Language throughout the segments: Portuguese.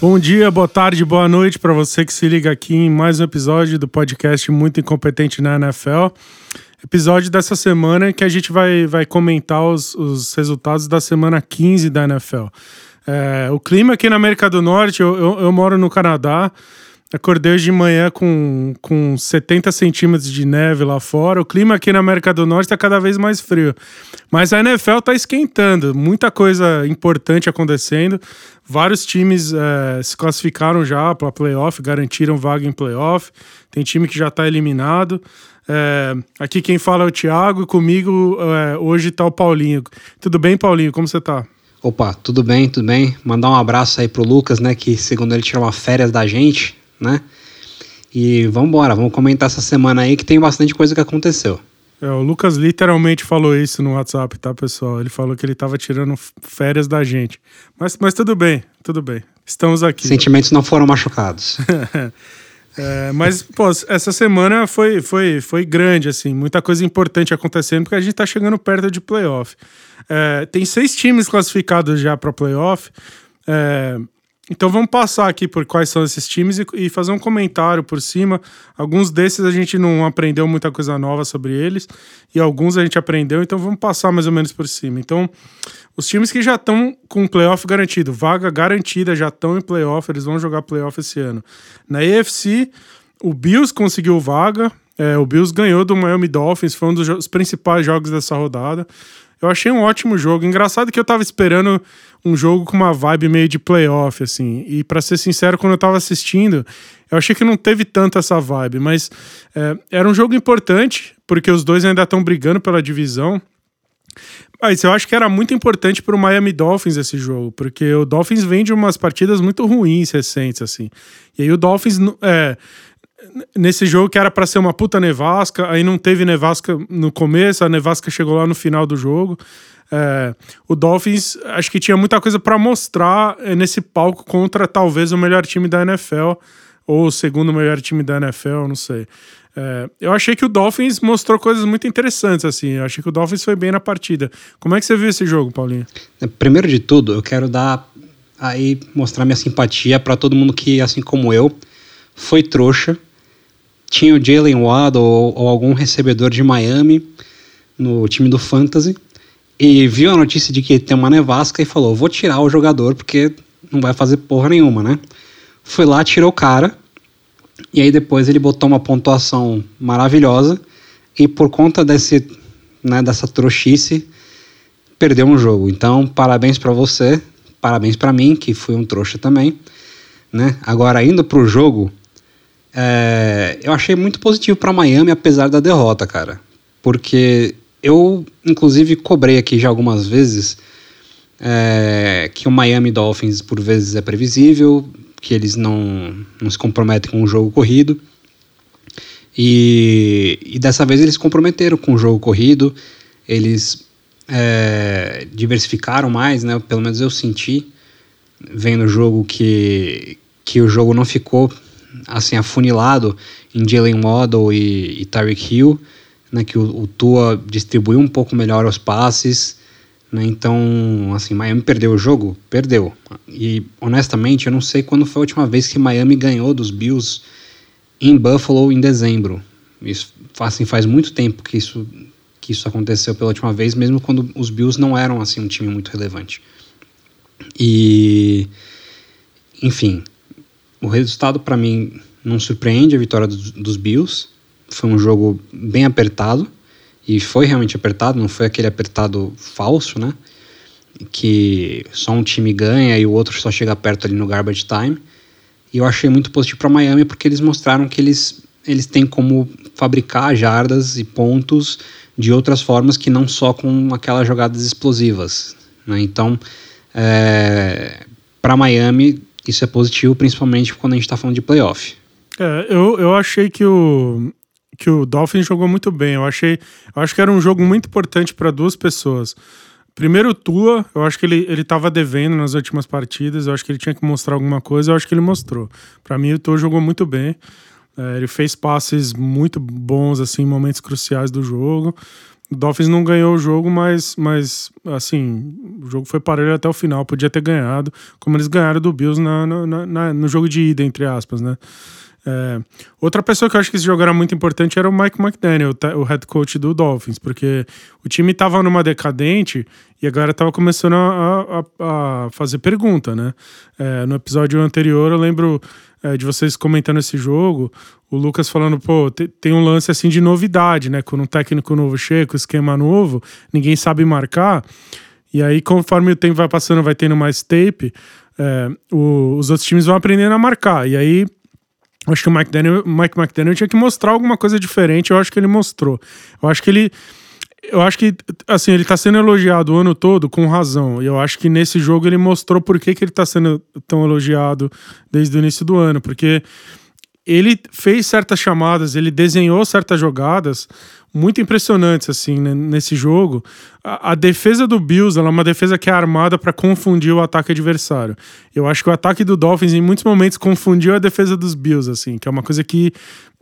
Bom dia, boa tarde, boa noite para você que se liga aqui em mais um episódio do podcast Muito Incompetente na NFL. Episódio dessa semana que a gente vai, vai comentar os, os resultados da semana 15 da NFL. É, o clima aqui na América do Norte, eu, eu, eu moro no Canadá. Acordei hoje de manhã com, com 70 centímetros de neve lá fora. O clima aqui na América do Norte está cada vez mais frio. Mas a NFL está esquentando, muita coisa importante acontecendo. Vários times é, se classificaram já para playoff, garantiram vaga em playoff. Tem time que já está eliminado. É, aqui quem fala é o Thiago e comigo é, hoje está o Paulinho. Tudo bem, Paulinho? Como você está? Opa, tudo bem, tudo bem. Mandar um abraço aí pro Lucas, né? Que segundo ele tirou uma férias da gente né? E vamos embora, vamos comentar essa semana aí que tem bastante coisa que aconteceu. É, o Lucas literalmente falou isso no WhatsApp, tá, pessoal? Ele falou que ele tava tirando férias da gente. Mas, mas tudo bem, tudo bem. Estamos aqui. Sentimentos não foram machucados. é, mas, pô, essa semana foi, foi, foi grande, assim, muita coisa importante acontecendo, porque a gente tá chegando perto de playoff. É, tem seis times classificados já para playoff. É, então vamos passar aqui por quais são esses times e, e, fazer um comentário por cima. Alguns desses a gente não aprendeu muita coisa nova sobre eles e alguns a gente aprendeu, então vamos passar mais ou menos por cima. Então, os times que já estão com playoff garantido, vaga garantida, já estão em playoff, eles vão jogar playoff esse ano. Na AFC, o Bills conseguiu vaga, é, o Bills ganhou do Miami Dolphins, foi um dos principais jogos dessa rodada. Eu achei um ótimo jogo. Engraçado que eu tava esperando um jogo com uma vibe meio de playoff, assim. E para ser sincero, quando eu tava assistindo, eu achei que não teve tanto essa vibe. Mas é, era um jogo importante, porque os dois ainda estão brigando pela divisão. Mas eu acho que era muito importante para o Miami Dolphins esse jogo, porque o Dolphins vem de umas partidas muito ruins recentes, assim. E aí o Dolphins. É, nesse jogo que era para ser uma puta nevasca, aí não teve nevasca no começo, a nevasca chegou lá no final do jogo. É, o Dolphins acho que tinha muita coisa para mostrar é, nesse palco contra talvez o melhor time da NFL ou o segundo melhor time da NFL, não sei. É, eu achei que o Dolphins mostrou coisas muito interessantes, assim. Eu achei que o Dolphins foi bem na partida. Como é que você viu esse jogo, Paulinho? Primeiro de tudo, eu quero dar aí mostrar minha simpatia para todo mundo que, assim como eu, foi trouxa tinha o Jalen Waddle ou, ou, algum recebedor de Miami no time do Fantasy e viu a notícia de que tem uma nevasca e falou: vou tirar o jogador porque não vai fazer porra nenhuma, né? Foi lá, tirou o cara e aí depois ele botou uma pontuação maravilhosa e por conta desse, né, dessa trouxice perdeu um jogo. Então, parabéns para você, parabéns para mim que fui um trouxa também, né? Agora indo pro jogo, é, eu achei muito positivo para Miami, apesar da derrota, cara. Porque eu, inclusive, cobrei aqui já algumas vezes é, que o Miami Dolphins, por vezes, é previsível, que eles não, não se comprometem com o jogo corrido. E, e dessa vez eles comprometeram com o jogo corrido, eles é, diversificaram mais, né? Pelo menos eu senti, vendo o jogo, que, que o jogo não ficou assim afunilado em Jalen Waddle e, e Tyreek Hill, né, que o, o Tua distribuiu um pouco melhor os passes, né, então assim Miami perdeu o jogo, perdeu. E honestamente eu não sei quando foi a última vez que Miami ganhou dos Bills em Buffalo em dezembro. Isso assim faz muito tempo que isso que isso aconteceu pela última vez, mesmo quando os Bills não eram assim um time muito relevante. E enfim, o resultado para mim não surpreende a vitória dos, dos Bills. Foi um jogo bem apertado e foi realmente apertado, não foi aquele apertado falso, né? Que só um time ganha e o outro só chega perto ali no garbage time. E eu achei muito positivo para Miami porque eles mostraram que eles, eles têm como fabricar jardas e pontos de outras formas que não só com aquelas jogadas explosivas. Né? Então, é, para Miami, isso é positivo, principalmente quando a gente está falando de playoff. É, eu, eu achei que o, que o Dolphins jogou muito bem. Eu achei, eu acho que era um jogo muito importante para duas pessoas. Primeiro, o Tua, eu acho que ele, ele tava devendo nas últimas partidas, eu acho que ele tinha que mostrar alguma coisa, eu acho que ele mostrou. Para mim, o Tua jogou muito bem. É, ele fez passes muito bons, assim, em momentos cruciais do jogo. O Dolphins não ganhou o jogo, mas, mas assim, o jogo foi parelho até o final. Podia ter ganhado, como eles ganharam do Bills na, na, na no jogo de ida, entre aspas, né? É, outra pessoa que eu acho que esse jogo era muito importante era o Mike McDaniel, o head coach do Dolphins, porque o time estava numa decadente e agora estava começando a, a, a, fazer pergunta, né? É, no episódio anterior eu lembro é, de vocês comentando esse jogo, o Lucas falando, pô, tem um lance assim de novidade, né? Quando um técnico novo chega, com esquema novo, ninguém sabe marcar. E aí, conforme o tempo vai passando, vai tendo mais tape, é, o, os outros times vão aprendendo a marcar. E aí acho que o Mike, Mike McDaniel tinha que mostrar alguma coisa diferente. Eu acho que ele mostrou. Eu acho que ele. Eu acho que, assim, ele tá sendo elogiado o ano todo com razão. E eu acho que nesse jogo ele mostrou por que, que ele tá sendo tão elogiado desde o início do ano. Porque ele fez certas chamadas, ele desenhou certas jogadas muito impressionantes assim né, nesse jogo. A, a, defesa do Bills é uma defesa que é armada para confundir o ataque adversário. Eu acho que o ataque do Dolphins em muitos momentos confundiu a defesa dos Bills assim, que é uma coisa que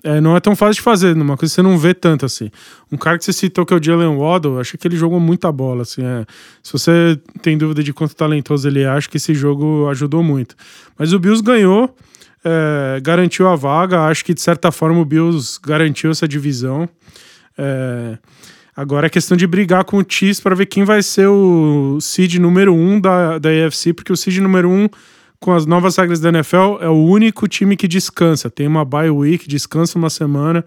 é, não é tão fácil de fazer, uma coisa que você não vê tanto assim. Um cara que você citou que é o Jalen Waddle, acho que ele jogou muita bola assim. É, se você tem dúvida de quanto talentoso ele é, acho que esse jogo ajudou muito. Mas o Bills ganhou é, garantiu a vaga. Acho que de certa forma o Bills garantiu essa divisão. É, agora é questão de brigar com o Chiefs para ver quem vai ser o seed número um da, da AFC, porque o seed número um, com as novas regras da NFL, é o único time que descansa. Tem uma bye week, descansa uma semana.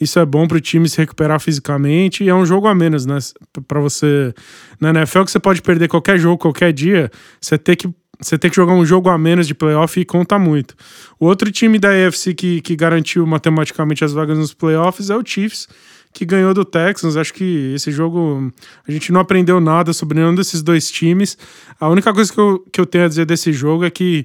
Isso é bom para o time se recuperar fisicamente e é um jogo a menos, né? Para você. Na NFL, que você pode perder qualquer jogo, qualquer dia, você tem que você tem que jogar um jogo a menos de playoff e conta muito. O outro time da AFC que, que garantiu matematicamente as vagas nos playoffs é o Chiefs, que ganhou do Texans. Acho que esse jogo a gente não aprendeu nada sobre nenhum desses dois times. A única coisa que eu, que eu tenho a dizer desse jogo é que,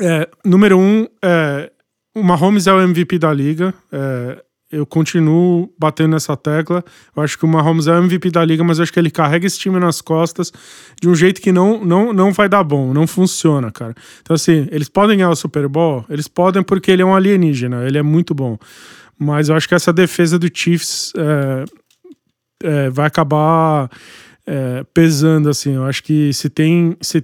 é, número um, é, o Mahomes é o MVP da liga. É, eu continuo batendo nessa tecla. Eu acho que o Mahomes é o MVP da liga, mas eu acho que ele carrega esse time nas costas de um jeito que não, não, não vai dar bom, não funciona, cara. Então, assim, eles podem ganhar o Super Bowl? Eles podem porque ele é um alienígena, ele é muito bom. Mas eu acho que essa defesa do Chiefs é, é, vai acabar é, pesando, assim. Eu acho que se tem. Se,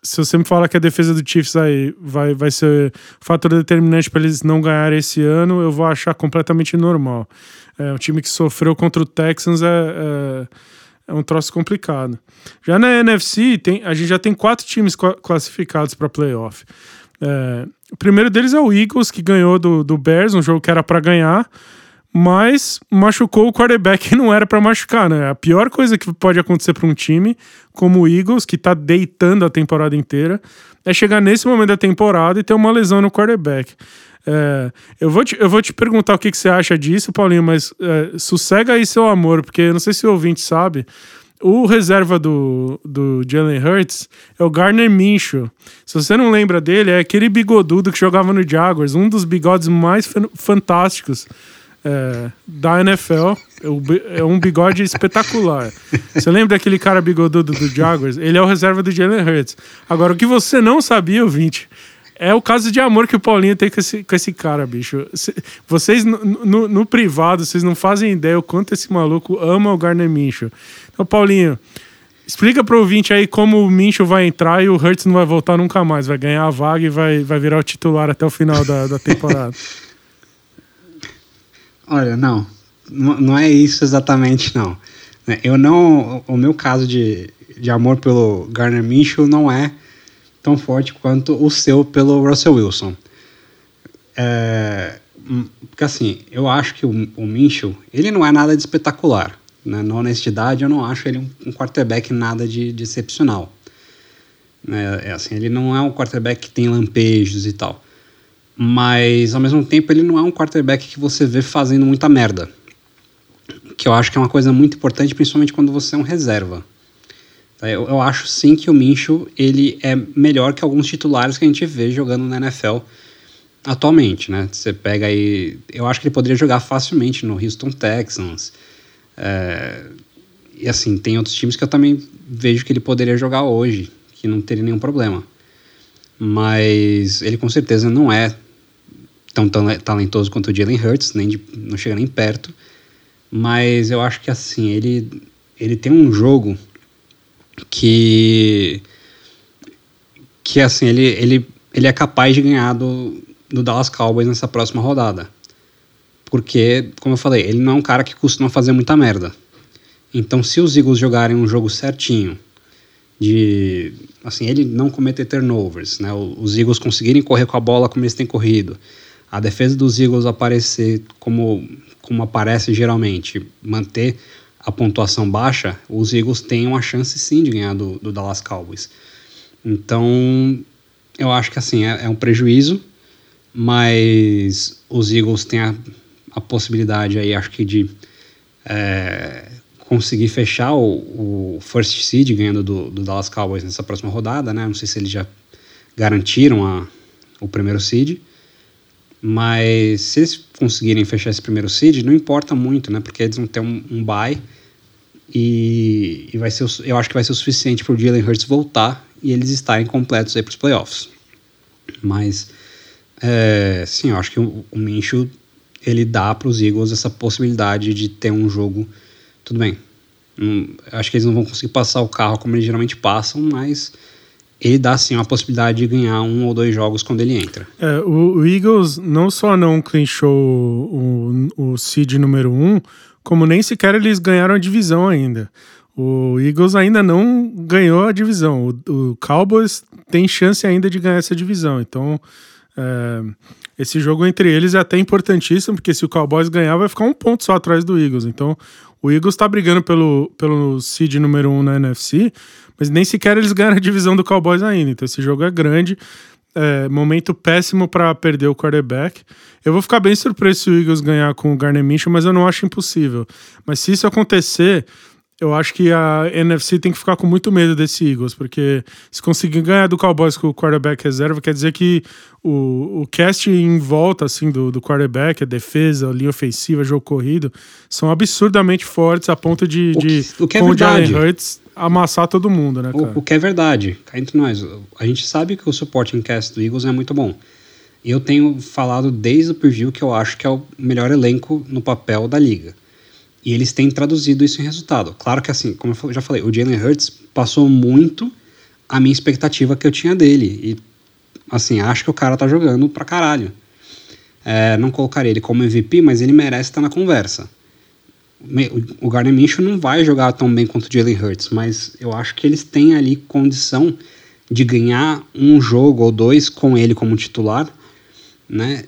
se você me fala que a defesa do Chiefs aí vai, vai ser fator determinante para eles não ganharem esse ano, eu vou achar completamente normal. É, um time que sofreu contra o Texans é, é, é um troço complicado. Já na NFC, tem, a gente já tem quatro times classificados para playoff. É, o primeiro deles é o Eagles, que ganhou do, do Bears, um jogo que era para ganhar mas machucou o quarterback que não era para machucar, né? A pior coisa que pode acontecer para um time como o Eagles, que tá deitando a temporada inteira, é chegar nesse momento da temporada e ter uma lesão no quarterback. É, eu, vou te, eu vou te perguntar o que, que você acha disso, Paulinho, mas é, sossega aí seu amor, porque não sei se o ouvinte sabe, o reserva do, do Jalen Hurts é o Garner Minshew. Se você não lembra dele, é aquele bigodudo que jogava no Jaguars, um dos bigodes mais fantásticos é, da NFL. É um bigode espetacular. Você lembra daquele cara bigodudo do Jaguars? Ele é o reserva do Jalen Hurts. Agora, o que você não sabia, ouvinte, é o caso de amor que o Paulinho tem com esse, com esse cara, bicho. Vocês, no, no, no privado, vocês não fazem ideia o quanto esse maluco ama o Garner Minshew. Então, Paulinho, explica pro ouvinte aí como o Minshew vai entrar e o Hurts não vai voltar nunca mais. Vai ganhar a vaga e vai, vai virar o titular até o final da, da temporada. Olha, não. Não é isso exatamente, não. Eu não. O meu caso de, de amor pelo Garner Minshew não é tão forte quanto o seu pelo Russell Wilson. É, porque assim, eu acho que o, o Minshew, ele não é nada de espetacular. Né? Na honestidade, eu não acho ele um, um quarterback nada de, de excepcional. É, é, assim, ele não é um quarterback que tem lampejos e tal mas ao mesmo tempo ele não é um quarterback que você vê fazendo muita merda. Que eu acho que é uma coisa muito importante, principalmente quando você é um reserva. Tá, eu, eu acho sim que o Minshew ele é melhor que alguns titulares que a gente vê jogando na NFL atualmente, né? Você pega aí, eu acho que ele poderia jogar facilmente no Houston Texans. É, e assim, tem outros times que eu também vejo que ele poderia jogar hoje, que não teria nenhum problema. Mas ele com certeza não é tão talentoso quanto o Jalen Hurts, nem de, não chega nem perto. Mas eu acho que assim, ele, ele tem um jogo que. que assim, ele, ele, ele é capaz de ganhar do, do Dallas Cowboys nessa próxima rodada. Porque, como eu falei, ele não é um cara que costuma fazer muita merda. Então, se os Eagles jogarem um jogo certinho, de assim ele não cometer turnovers, né? Os Eagles conseguirem correr com a bola como eles têm corrido, a defesa dos Eagles aparecer como como aparece geralmente, manter a pontuação baixa, os Eagles têm uma chance sim de ganhar do, do Dallas Cowboys. Então, eu acho que assim é, é um prejuízo, mas os Eagles têm a, a possibilidade aí, acho que de é, conseguir fechar o, o first seed ganhando do, do, Dallas Cowboys nessa próxima rodada, né? Não sei se eles já garantiram a, o primeiro seed, mas se eles conseguirem fechar esse primeiro seed, não importa muito, né? Porque eles vão ter um, um bye e, e vai ser, eu acho que vai ser o suficiente para o Jalen Hurts voltar e eles estarem completos aí para os playoffs. Mas, é, sim, eu acho que o, o Minshew, ele dá para os Eagles essa possibilidade de ter um jogo tudo bem. Hum, acho que eles não vão conseguir passar o carro como eles geralmente passam, mas ele dá sim uma possibilidade de ganhar um ou dois jogos quando ele entra. É, o, Eagles não só não clinchou o, o seed número um, como nem sequer eles ganharam a divisão ainda. O Eagles ainda não ganhou a divisão. O, o Cowboys tem chance ainda de ganhar essa divisão. Então, é, esse jogo entre eles é até importantíssimo, porque se o Cowboys ganhar, vai ficar um ponto só atrás do Eagles. Então, o Eagles está brigando pelo, pelo seed número 1 um na NFC, mas nem sequer eles ganharam a divisão do Cowboys ainda. Então esse jogo é grande. É, momento péssimo para perder o quarterback. Eu vou ficar bem surpreso se o Eagles ganhar com o Garner Minshew, mas eu não acho impossível. Mas se isso acontecer, eu acho que a NFC tem que ficar com muito medo desse Eagles, porque se conseguir ganhar do Cowboys com o quarterback reserva, quer dizer que o, o cast em volta assim do, do quarterback, a defesa, a linha ofensiva, jogo corrido, são absurdamente fortes a ponto de, o que, de o que é com verdade. o Jalen Hurts amassar todo mundo, né, cara? O, o, que é verdade, cá entre nós, a gente sabe que o supporting cast do Eagles é muito bom. Eu tenho falado desde o preview que eu acho que é o melhor elenco no papel da liga. E eles têm traduzido isso em resultado. Claro que, assim, como eu já falei, o Jalen Hurts passou muito a minha expectativa que eu tinha dele. E, assim, acho que o cara tá jogando pra caralho. É, não colocaria ele como MVP, mas ele merece estar na conversa. O Gardner Minshew não vai jogar tão bem quanto o Jalen Hurts, mas eu acho que eles têm ali condição de ganhar um jogo ou dois com ele como titular, né?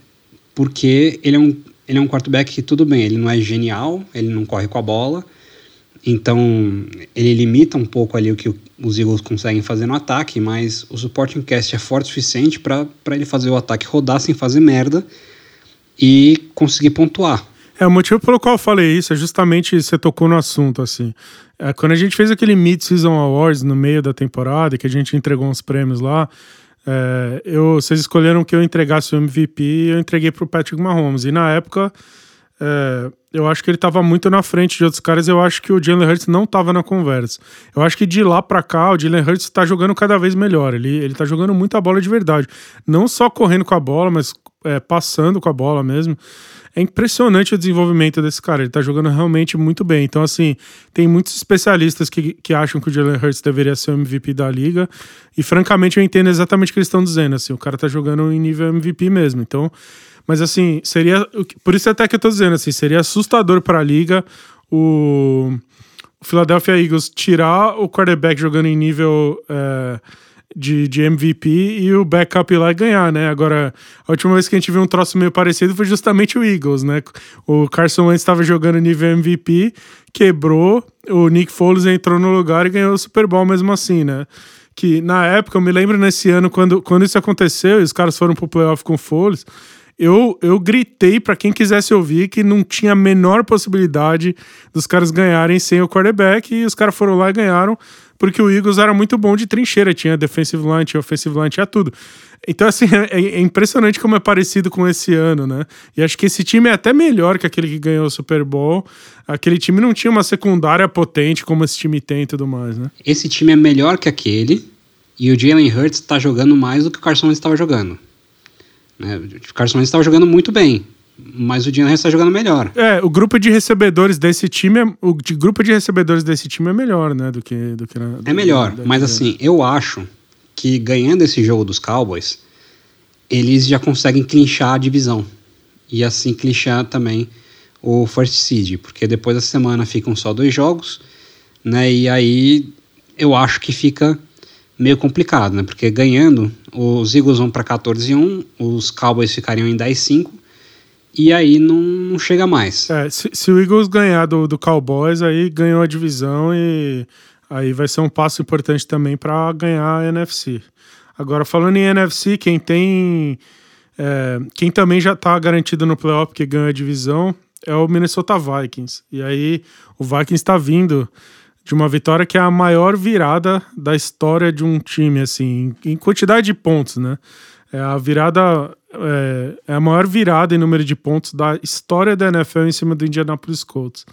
Porque ele é um ele é um quarterback que tudo bem, ele não é genial, ele não corre com a bola, então ele limita um pouco ali o que os Eagles conseguem fazer no ataque, mas o supporting cast é forte o suficiente para ele fazer o ataque rodar sem fazer merda e conseguir pontuar. É, o motivo pelo qual eu falei isso é justamente você tocou no assunto, assim. É, quando a gente fez aquele Mid-Season Awards no meio da temporada, que a gente entregou uns prêmios lá, é, eu, vocês escolheram que eu entregasse o MVP e eu entreguei para o Patrick Mahomes. E na época, é, eu acho que ele estava muito na frente de outros caras. Eu acho que o Jalen Hurts não estava na conversa. Eu acho que de lá para cá, o Jalen Hurts está jogando cada vez melhor. Ele, ele tá jogando muita bola de verdade. Não só correndo com a bola, mas é, passando com a bola mesmo. É impressionante o desenvolvimento desse cara. Ele tá jogando realmente muito bem. Então, assim, tem muitos especialistas que, que acham que o Jalen Hurts deveria ser o MVP da liga. E, francamente, eu entendo exatamente o que eles estão dizendo. Assim, o cara tá jogando em nível MVP mesmo. Então, mas assim, seria. Por isso até que eu tô dizendo, assim, seria assustador para a liga o, o Philadelphia Eagles tirar o quarterback jogando em nível. É, de, de MVP e o backup lá ganhar, né? Agora, a última vez que a gente viu um troço meio parecido foi justamente o Eagles, né? O Carson Wentz estava jogando nível MVP, quebrou, o Nick Foles entrou no lugar e ganhou o Super Bowl mesmo assim, né? Que na época, eu me lembro nesse ano, quando, quando isso aconteceu e os caras foram pro playoff com o Foles, eu, eu gritei para quem quisesse ouvir que não tinha a menor possibilidade dos caras ganharem sem o quarterback e os caras foram lá e ganharam porque o Eagles era muito bom de trincheira, tinha defensive line, tinha offensive line, tinha tudo. Então, assim, é, é, impressionante como é parecido com esse ano, né? E acho que esse time é até melhor que aquele que ganhou o Super Bowl. Aquele time não tinha uma secundária potente como esse time tem e tudo mais, né? Esse time é melhor que aquele e o Jalen Hurts está jogando mais do que o Carson estava jogando. Né? O Carson estava jogando muito bem, mas o Jalen está jogando melhor. É, o grupo de recebedores desse time, é, o de grupo de recebedores desse time é melhor, né, do que do que na, É melhor, do, mas assim, eu acho que ganhando esse jogo dos Cowboys, eles já conseguem clinchar a divisão e assim clinchar também o first seed, porque depois da semana ficam só dois jogos, né? E aí eu acho que fica meio complicado, né? Porque ganhando, os Eagles vão para 14 e 1, os Cowboys ficariam em 10 e 5, e aí não, não chega mais. É, se, se, o Eagles ganhar do, do Cowboys, aí ganhou a divisão e aí vai ser um passo importante também para ganhar a NFC. Agora, falando em NFC, quem tem. É, quem também já está garantido no playoff, que ganhou a divisão, é o Minnesota Vikings. E aí o Vikings está vindo de uma vitória que é a maior virada da história de um time, assim, em quantidade de pontos, né? É a virada, é, é a maior virada em número de pontos da história da NFL em cima do Indianapolis Colts.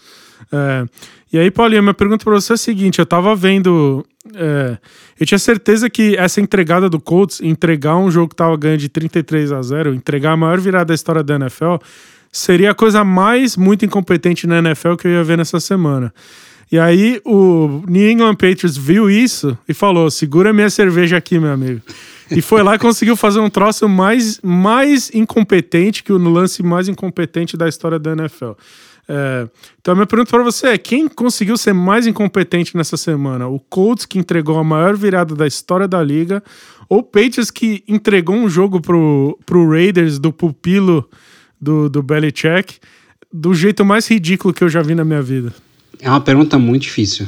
É, e aí, Paulinho, minha pergunta para você é a seguinte: eu tava vendo. É, eu tinha certeza que essa entregada do Colts, entregar um jogo que tava ganhando de 33 a 0, entregar a maior virada da história da NFL, seria a coisa mais muito incompetente na NFL que eu ia ver nessa semana. E aí o New England Patriots viu isso e falou: segura minha cerveja aqui, meu amigo. E foi lá e conseguiu fazer um troço mais, mais incompetente que o lance mais incompetente da história da NFL. É, então a minha pergunta para você é: quem conseguiu ser mais incompetente nessa semana? O Colts, que entregou a maior virada da história da liga, ou o Patriots, que entregou um jogo pro, pro Raiders do pupilo do, do Belichick do jeito mais ridículo que eu já vi na minha vida? É uma pergunta muito difícil.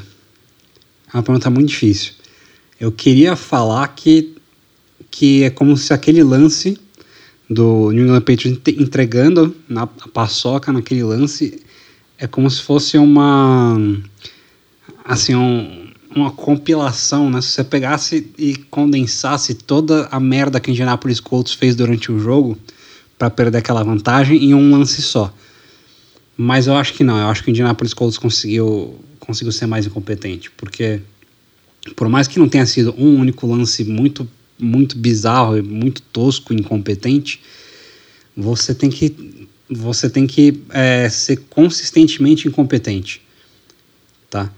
É uma pergunta muito difícil. Eu queria falar que, que é como se aquele lance do New England Patriots entregando na paçoca naquele lance é como se fosse uma assim um, uma compilação, né? Se você pegasse e condensasse toda a merda que o Indianapolis Colts fez durante o jogo para perder aquela vantagem em um lance só. Mas eu acho que não, eu acho que o Indianapolis Colts conseguiu, conseguiu ser mais incompetente, porque por mais que não tenha sido um único lance muito, muito bizarro muito tosco, incompetente, você tem que, você tem que é, ser consistentemente incompetente, tá?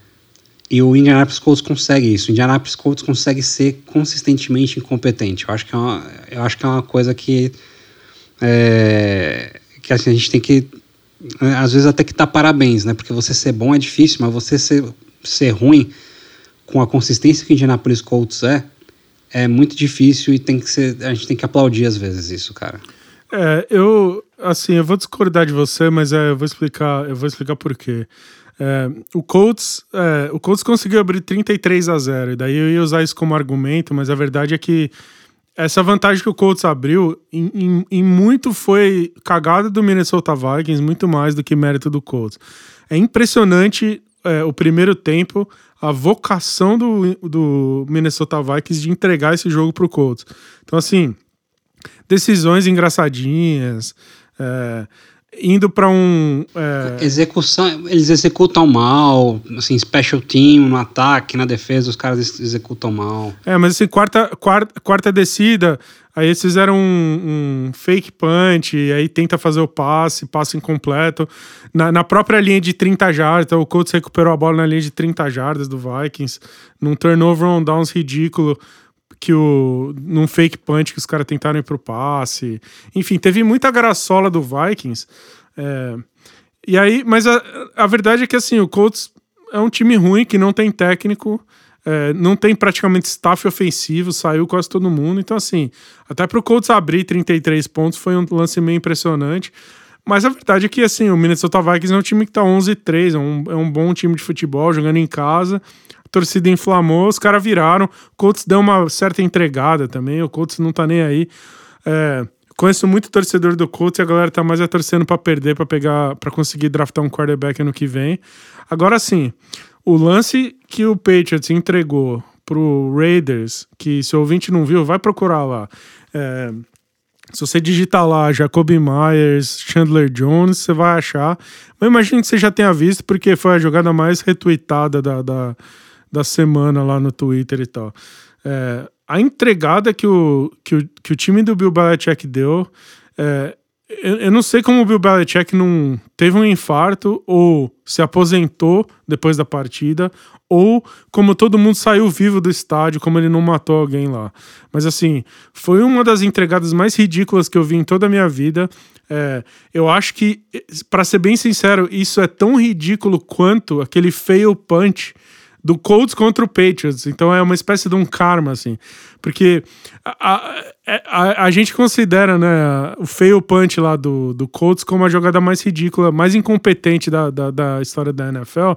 E o Indianapolis Colts consegue isso. O Indianapolis Colts consegue ser consistentemente incompetente. Eu acho que é uma, eu acho que é uma coisa que é, que assim, a gente tem que às vezes até que tá parabéns, né? Porque você ser bom é difícil, mas você ser, ser ruim com a consistência que o Indianapolis Colts é, é muito difícil e tem que ser, a gente tem que aplaudir às vezes isso, cara. É, eu, assim, eu vou discordar de você, mas é, eu vou explicar, eu vou explicar por quê. É, o Colts, é, o Colts conseguiu abrir 33 a 0, e daí eu ia usar isso como argumento, mas a verdade é que essa vantagem que o Colts abriu, em, em, em, muito foi cagada do Minnesota Vikings, muito mais do que mérito do Colts. É impressionante é, o primeiro tempo, a vocação do, do Minnesota Vikings de entregar esse jogo para o Colts. Então, assim, decisões engraçadinhas. É, indo para um. É... Execução, eles executam mal, assim, special team, no ataque, na defesa, os caras executam mal. É, mas assim, quarta, quarta, quarta descida, aí eles fizeram um, um fake punch, aí tenta fazer o passe, passe incompleto. Na, na própria linha de 30 jardas, então o Colts recuperou a bola na linha de 30 jardas do Vikings, num turnover on downs ridículo que o num fake punch que os caras tentaram ir pro passe. Enfim, teve muita graçola do Vikings. É, e aí, mas a, a verdade é que assim, o Colts é um time ruim que não tem técnico, é, não tem praticamente staff ofensivo, saiu quase todo mundo. Então, assim, até pro Colts abrir 33 pontos foi um lance meio impressionante. Mas a verdade é que, assim, o Minnesota Vikings é um time que tá 11-3, é um, é um bom time de futebol, jogando em casa torcida inflamou, os caras viraram. O Colts deu uma certa entregada também, o Colts não tá nem aí. É, conheço muito torcedor do Colts e a galera tá mais é torcendo para perder, para pegar, para conseguir draftar um quarterback ano que vem. Agora sim, o lance que o Patriots entregou pro Raiders, que se o ouvinte não viu, vai procurar lá. É, se você digitar lá Jacoby Myers, Chandler Jones, você vai achar. Mas imagino que você já tenha visto, porque foi a jogada mais retweetada da, da, da semana lá no Twitter e tal. É, a entregada que o, que, o, que o time do Bill Belichick deu, é, eu, eu, não sei como o Bill Belichick não teve um infarto ou se aposentou depois da partida ou como todo mundo saiu vivo do estádio, como ele não matou alguém lá. Mas assim, foi uma das entregadas mais ridículas que eu vi em toda a minha vida. É, eu acho que, para ser bem sincero, isso é tão ridículo quanto aquele fail punch do Colts contra o Patriots. Então é uma espécie de um karma, assim. Porque a, a, é, a, a gente considera né, o fail punch lá do, do Colts como a jogada mais ridícula, mais incompetente da, da, da história da NFL.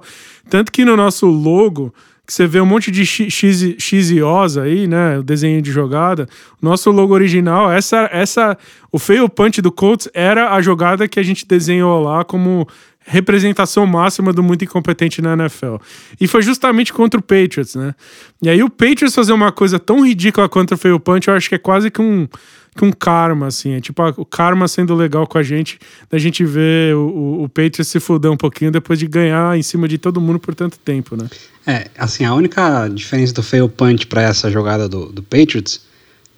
Tanto que no nosso logo que você vê um monte de X, X e O's aí, né? O desenho de jogada. Nosso logo original, essa, essa, o fail punch do Colts era a jogada que a gente desenhou lá como representação máxima do muito incompetente na NFL. E foi justamente contra o Patriots, né? E aí o Patriots fazer uma coisa tão ridícula contra o Fail Punch, eu acho que é quase que um, que um karma, assim. É tipo o karma sendo legal com a gente, da gente ver o, o Patriots se fuder um pouquinho depois de ganhar em cima de todo mundo por tanto tempo, né? É, assim, a única diferença do Fail Punch para essa jogada do, do Patriots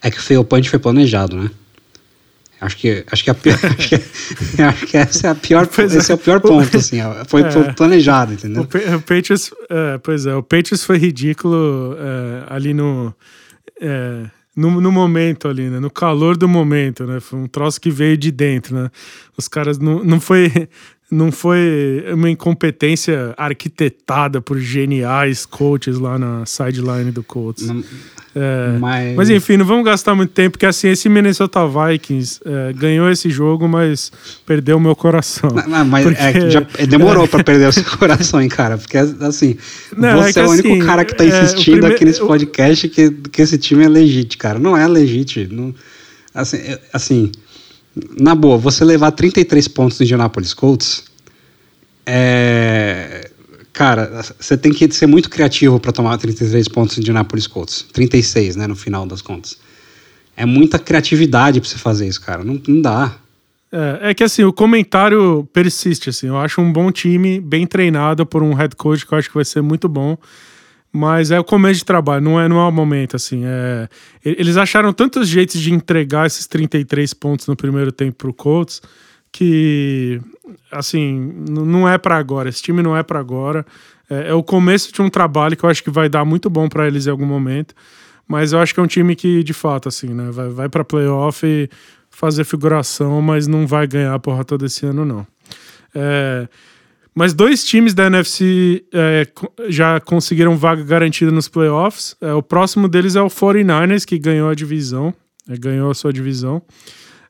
é que o Fail Punch foi planejado, né? Acho que, acho que, a pior, acho, que, acho que essa é a pior, esse é o pior ponto, assim, foi, é, foi planejado, entendeu? O, o Patriots, é, pois é, o Patriots foi ridículo é, ali no, é, no, no, momento ali, né, no calor do momento, né, foi um troço que veio de dentro, né, os caras não, não foi, não foi uma incompetência arquitetada por geniais coaches lá na sideline do Colts. Não, é, mas... mas... enfim, não vamos gastar muito tempo, porque assim, esse Minnesota Vikings é, ganhou esse jogo, mas perdeu o meu coração. Não, mas é porque... é, já demorou para perder o seu coração, hein, cara? Porque assim, não, é você é, o único assim, cara que tá insistindo aqui nesse podcast que, que esse time é legítimo, cara. Não é legítimo. Não, assim, assim na boa, você levar 33 pontos no Indianapolis Colts, é, cara, você tem que ser muito criativo para tomar 33 pontos no Indianapolis Colts. 36, né, no final das contas. É muita criatividade para você fazer isso, cara. Não, não dá. É, é, que assim, o comentário persiste, assim. Eu acho um bom time, bem treinado por um head coach que eu acho que vai ser muito bom. Mas é o começo de trabalho, não é, não é o momento, assim. É... Eles acharam tantos jeitos de entregar esses 33 pontos no primeiro tempo pro Colts que, assim, não é para agora. Esse time não é para agora. É, é, o começo de um trabalho que eu acho que vai dar muito bom para eles em algum momento. Mas eu acho que é um time que, de fato, assim, né, vai, vai para playoff e fazer figuração, mas não vai ganhar a porra toda esse ano, não. É... Mas dois times da NFC é, já conseguiram vaga garantida nos playoffs. É, o próximo deles é o 49ers, que ganhou a divisão, é, ganhou a sua divisão.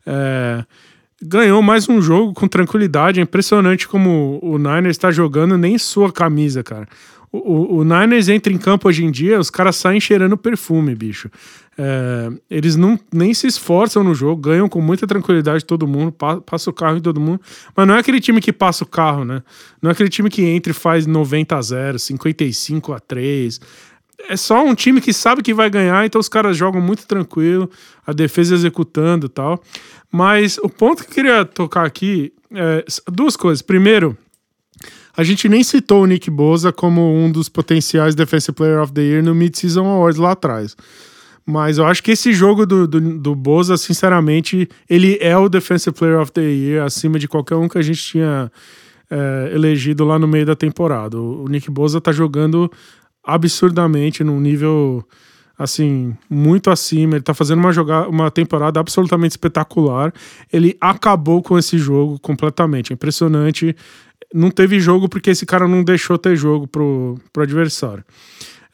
É, ganhou mais um jogo com tranquilidade. É impressionante como o Niners está jogando nem sua camisa, cara. O, o, Niners entra em campo hoje em dia, os caras saem cheirando perfume, bicho. É, eles não, nem se esforçam no jogo, ganham com muita tranquilidade todo mundo, pa, passa o carro em todo mundo. Mas não é aquele time que passa o carro, né? Não é aquele time que entra e faz 90 a 0, 55 a 3. É só um time que sabe que vai ganhar, então os caras jogam muito tranquilo, a defesa executando tal. Mas o ponto que eu queria tocar aqui é duas coisas. Primeiro, a gente nem citou o Nick Boza como um dos potenciais Defensive Player of the Year no Mid-Season Awards lá atrás. Mas eu acho que esse jogo do, do, do Boza, sinceramente, ele é o Defensive Player of the Year acima de qualquer um que a gente tinha é, elegido lá no meio da temporada. O, o Nick Boza tá jogando absurdamente num nível assim, muito acima. Ele tá fazendo uma, jogada, uma temporada absolutamente espetacular. Ele acabou com esse jogo completamente. É impressionante não teve jogo porque esse cara não deixou ter jogo pro, pro adversário.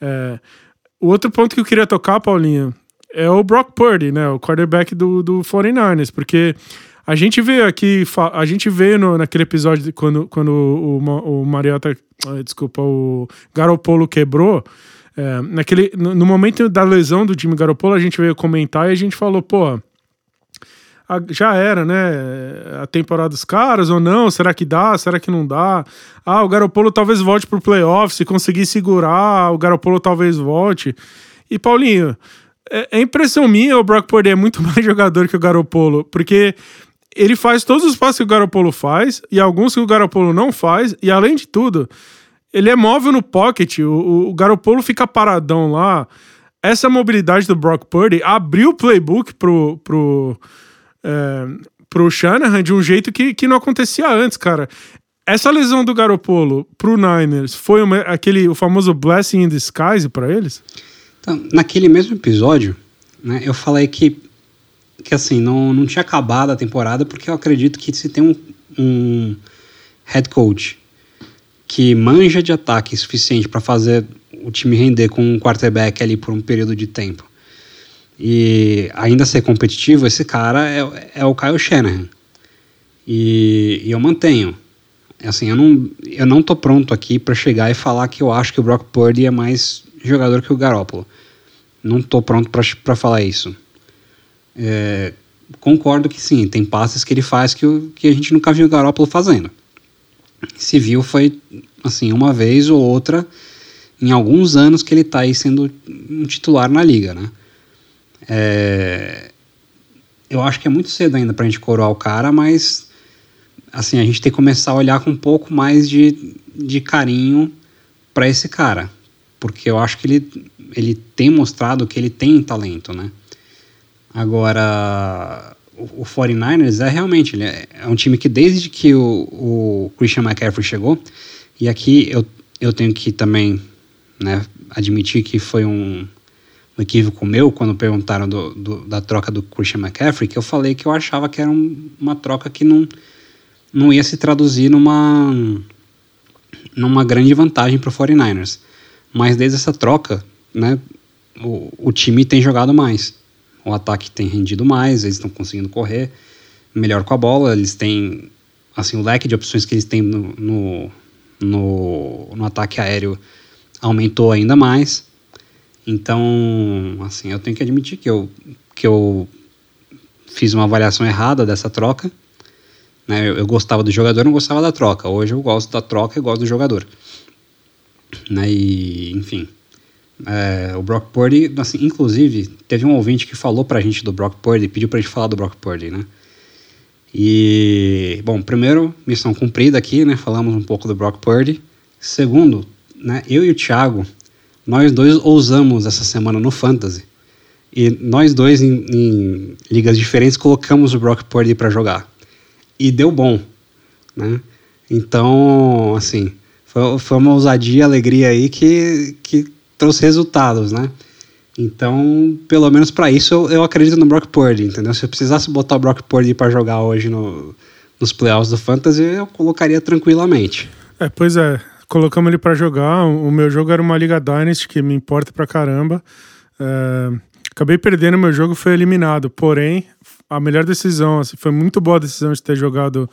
É, o outro ponto que eu queria tocar, Paulinho, é o Brock Purdy, né? O quarterback do, do 49ers, porque a gente veio aqui, a gente veio no, naquele episódio quando, quando o, o, Mariota, desculpa, o Garopolo quebrou. É, naquele, no, momento da lesão do time Garopolo, a gente veio comentar e a gente falou, pô, já era, né? A temporada dos caras ou não? Será que dá? Será que não dá? Ah, o Garopolo talvez volte pro playoff, se conseguir segurar, o Garopolo talvez volte. E Paulinho, é, é impressão minha, o Brock Purdy é muito mais jogador que o Garopolo, porque ele faz todos os passos que o Garopolo faz e alguns que o Garopolo não faz, e além de tudo, ele é móvel no pocket, o, o Garopolo fica paradão lá. Essa mobilidade do Brock Purdy abriu o playbook pro, pro, é, pro Shanahan de um jeito que, que não acontecia antes, cara. Essa lesão do Garopolo pro Niners foi uma, aquele o famoso blessing in disguise para eles? Então, naquele mesmo episódio, né, eu falei que, que assim, não, não tinha acabado a temporada, porque eu acredito que se tem um, um head coach que manja de ataque suficiente para fazer o time render com um quarterback ali por um período de tempo e ainda ser competitivo, esse cara é, é o Kyle Shanahan. E, e eu mantenho. Assim, eu não, eu não tô pronto aqui para chegar e falar que eu acho que o Brock Purdy é mais jogador que o Garoppolo. Não tô pronto para falar isso. É, concordo que sim, tem passes que ele faz que, que a gente nunca viu o Garoppolo fazendo. Se viu foi assim uma vez ou outra em alguns anos que ele está aí sendo um titular na liga, né? É, eu acho que é muito cedo ainda para a gente coroar o cara, mas assim, a gente tem que começar a olhar com um pouco mais de, de carinho para esse cara, porque eu acho que ele, ele tem mostrado que ele tem talento, né? Agora, o, o 49ers é realmente, ele é, é, um time que desde que o, o Christian McCaffrey chegou, e aqui eu, eu tenho que também né, admitir que foi um, um equívoco meu quando perguntaram do, do, da troca do Christian McCaffrey, que eu falei que eu achava que era um, uma troca que não não ia se traduzir numa, numa grande vantagem para o 49ers. Mas desde essa troca, né, o, o time tem jogado mais. O ataque tem rendido mais, eles estão conseguindo correr melhor com a bola, eles têm assim, o leque de opções que eles têm no, no, no, no ataque aéreo aumentou ainda mais. Então, assim, eu tenho que admitir que eu, que eu fiz uma avaliação errada dessa troca né? Eu, eu, gostava do jogador, não gostava da troca. Hoje eu gosto da troca e gosto do jogador. Né? E, enfim. É, o Brock Purdy, assim, inclusive, teve um ouvinte que falou pra gente do Brock Purdy, pediu pra gente falar do Brock Purdy, né? E, bom, primeiro, missão cumprida aqui, né? Falamos um pouco do Brock Purdy. Segundo, né, eu e o Thiago, nós dois ousamos essa semana no Fantasy. E nós dois, em, em ligas diferentes, colocamos o Brock Purdy para jogar e deu bom, né? Então, assim, foi, foi uma ousadia e alegria aí que, que trouxe resultados, né? Então, pelo menos para isso, eu, eu, acredito no Brock Purdy, entendeu? Se eu precisasse botar o Brock Purdy para jogar hoje no, nos playoffs do Fantasy, eu colocaria tranquilamente. É, pois é. Colocamos ele para jogar. O meu jogo era uma Liga Dynasty, que me importa pra caramba. É, acabei perdendo meu jogo, foi eliminado. Porém, a melhor decisão, assim, foi muito boa a decisão de ter jogado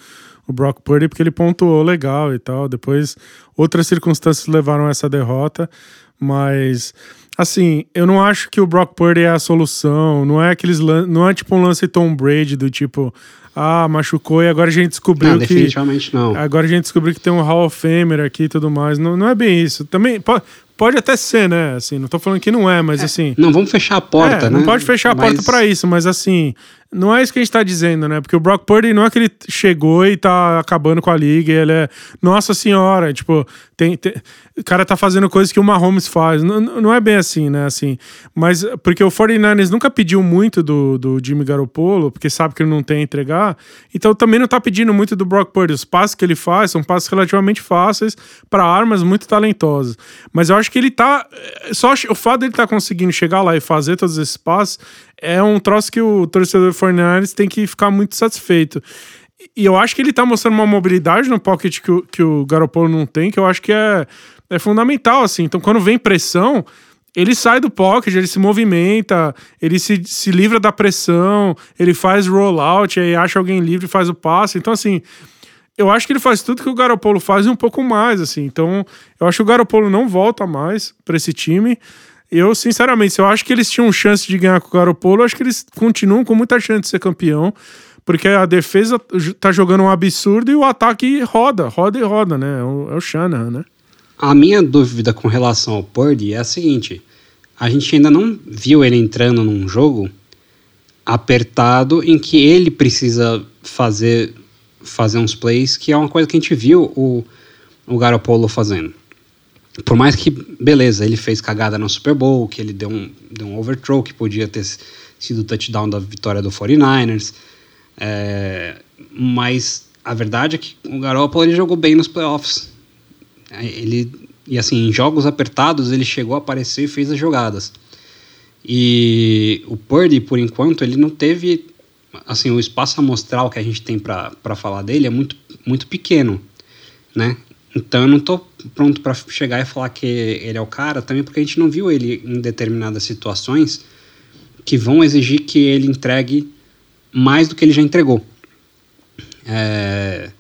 o Brock Purdy, porque ele pontuou legal e tal. Depois, outras circunstâncias levaram a essa derrota, mas assim, eu não acho que o Brock Purdy é a solução. Não é aqueles não é tipo um lance Tom Brady do tipo, ah, machucou e agora a gente descobriu não, que. Definitivamente não. Agora a gente descobriu que tem um Hall of Famer aqui e tudo mais. Não, não é bem isso. Também pode, pode até ser, né? Assim, não tô falando que não é, mas é, assim. Não vamos fechar a porta, é, né? Não pode fechar a mas... porta para isso, mas assim, não é isso que a gente tá dizendo, né? Porque o Brock Purdy não é que ele chegou e tá acabando com a liga, ele é. Nossa senhora, tipo, tem, tem, o cara tá fazendo coisas que o Mahomes faz. Não, não é bem assim, né? Assim, mas porque o 49ers nunca pediu muito do, do Jimmy Garoppolo, porque sabe que ele não tem a entregar. Então também não tá pedindo muito do Brock Purdy. Os passes que ele faz são passes relativamente fáceis para armas muito talentosas. Mas eu acho que ele tá. Só o fato dele tá conseguindo chegar lá e fazer todos esses passes é um troço que o torcedor 49ers tem que ficar muito satisfeito. E eu acho que ele tá mostrando uma mobilidade no pocket que o, que o Garoppolo não tem, que eu acho que é, é fundamental, assim. Então, quando vem pressão, ele sai do pocket, ele se movimenta, ele se, se livra da pressão, ele faz rollout, aí acha alguém livre e faz o passe. Então, assim, eu acho que ele faz tudo que o Garoppolo faz e um pouco mais, assim. Então, eu acho que o Garoppolo não volta mais para esse time. Eu, sinceramente, se eu acho que eles tinham chance de ganhar com o Garopolo, acho que eles continuam com muita chance de ser campeão, porque a defesa tá jogando um absurdo e o ataque roda, roda e roda, né? É o, é o Shanahan, né? A minha dúvida com relação ao Purdy é a seguinte: a gente ainda não viu ele entrando num jogo apertado em que ele precisa fazer fazer uns plays, que é uma coisa que a gente viu o, o Garopolo fazendo por mais que, beleza, ele fez cagada no Super Bowl, que ele deu um, deu um overthrow que podia ter sido o touchdown da vitória do 49ers, É, mas a verdade é que o Garoppolo ele jogou bem nos playoffs. É, ele, e assim, em jogos apertados, ele chegou a aparecer e fez as jogadas. E o Purdy, por enquanto, ele não teve. Assim, o espaço amostral que a gente tem para falar dele é muito, muito pequeno, né? Então eu não tô pronto para chegar e falar que ele é o cara, também porque a gente não viu ele em determinadas situações que vão exigir que ele entregue mais do que ele já entregou. É,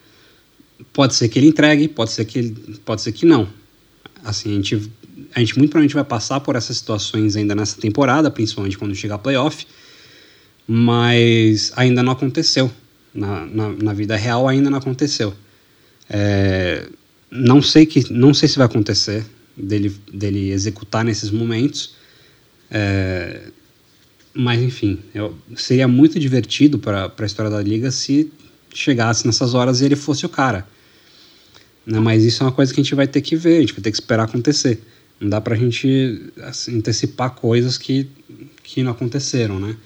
pode ser que ele entregue, pode ser que ele, pode ser que não. Assim, a gente, a gente muito provavelmente vai passar por essas situações ainda nessa temporada, principalmente quando chegar a playoff, mas ainda não aconteceu. Na, na, na vida real ainda não aconteceu. É, não sei que não sei se vai acontecer dele, dele executar nesses momentos. É, mas enfim, eu, seria muito divertido para a história da liga se chegasse nessas horas e ele fosse o cara. Né? Mas isso é uma coisa que a gente vai ter que ver, a gente vai ter que esperar acontecer. Não dá para a gente assim, antecipar coisas que, que não aconteceram, né?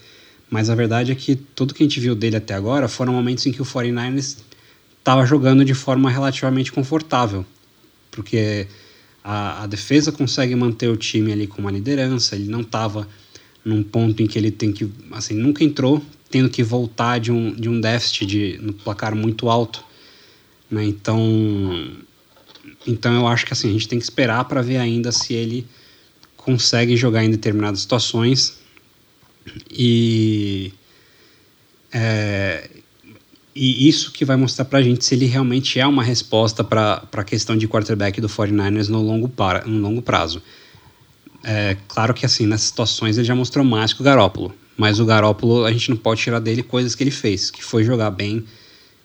Mas a verdade é que tudo que a gente viu dele até agora foram momentos em que o 49ers estava jogando de forma relativamente confortável. Porque a, a defesa consegue manter o time ali com uma liderança, ele não estava num ponto em que ele tem que, assim, nunca entrou tendo que voltar de um, de um déficit de, no placar muito alto. Né? Então, então eu acho que assim, a gente tem que esperar para ver ainda se ele consegue jogar em determinadas situações e é, e isso que vai mostrar para a gente se ele realmente é uma resposta para a questão de quarterback do 49ers no longo, para, no longo prazo. É, claro que assim, nessas situações ele já mostrou mais que o Garópolo, mas o Garópolo a gente não pode tirar dele coisas que ele fez, que foi jogar bem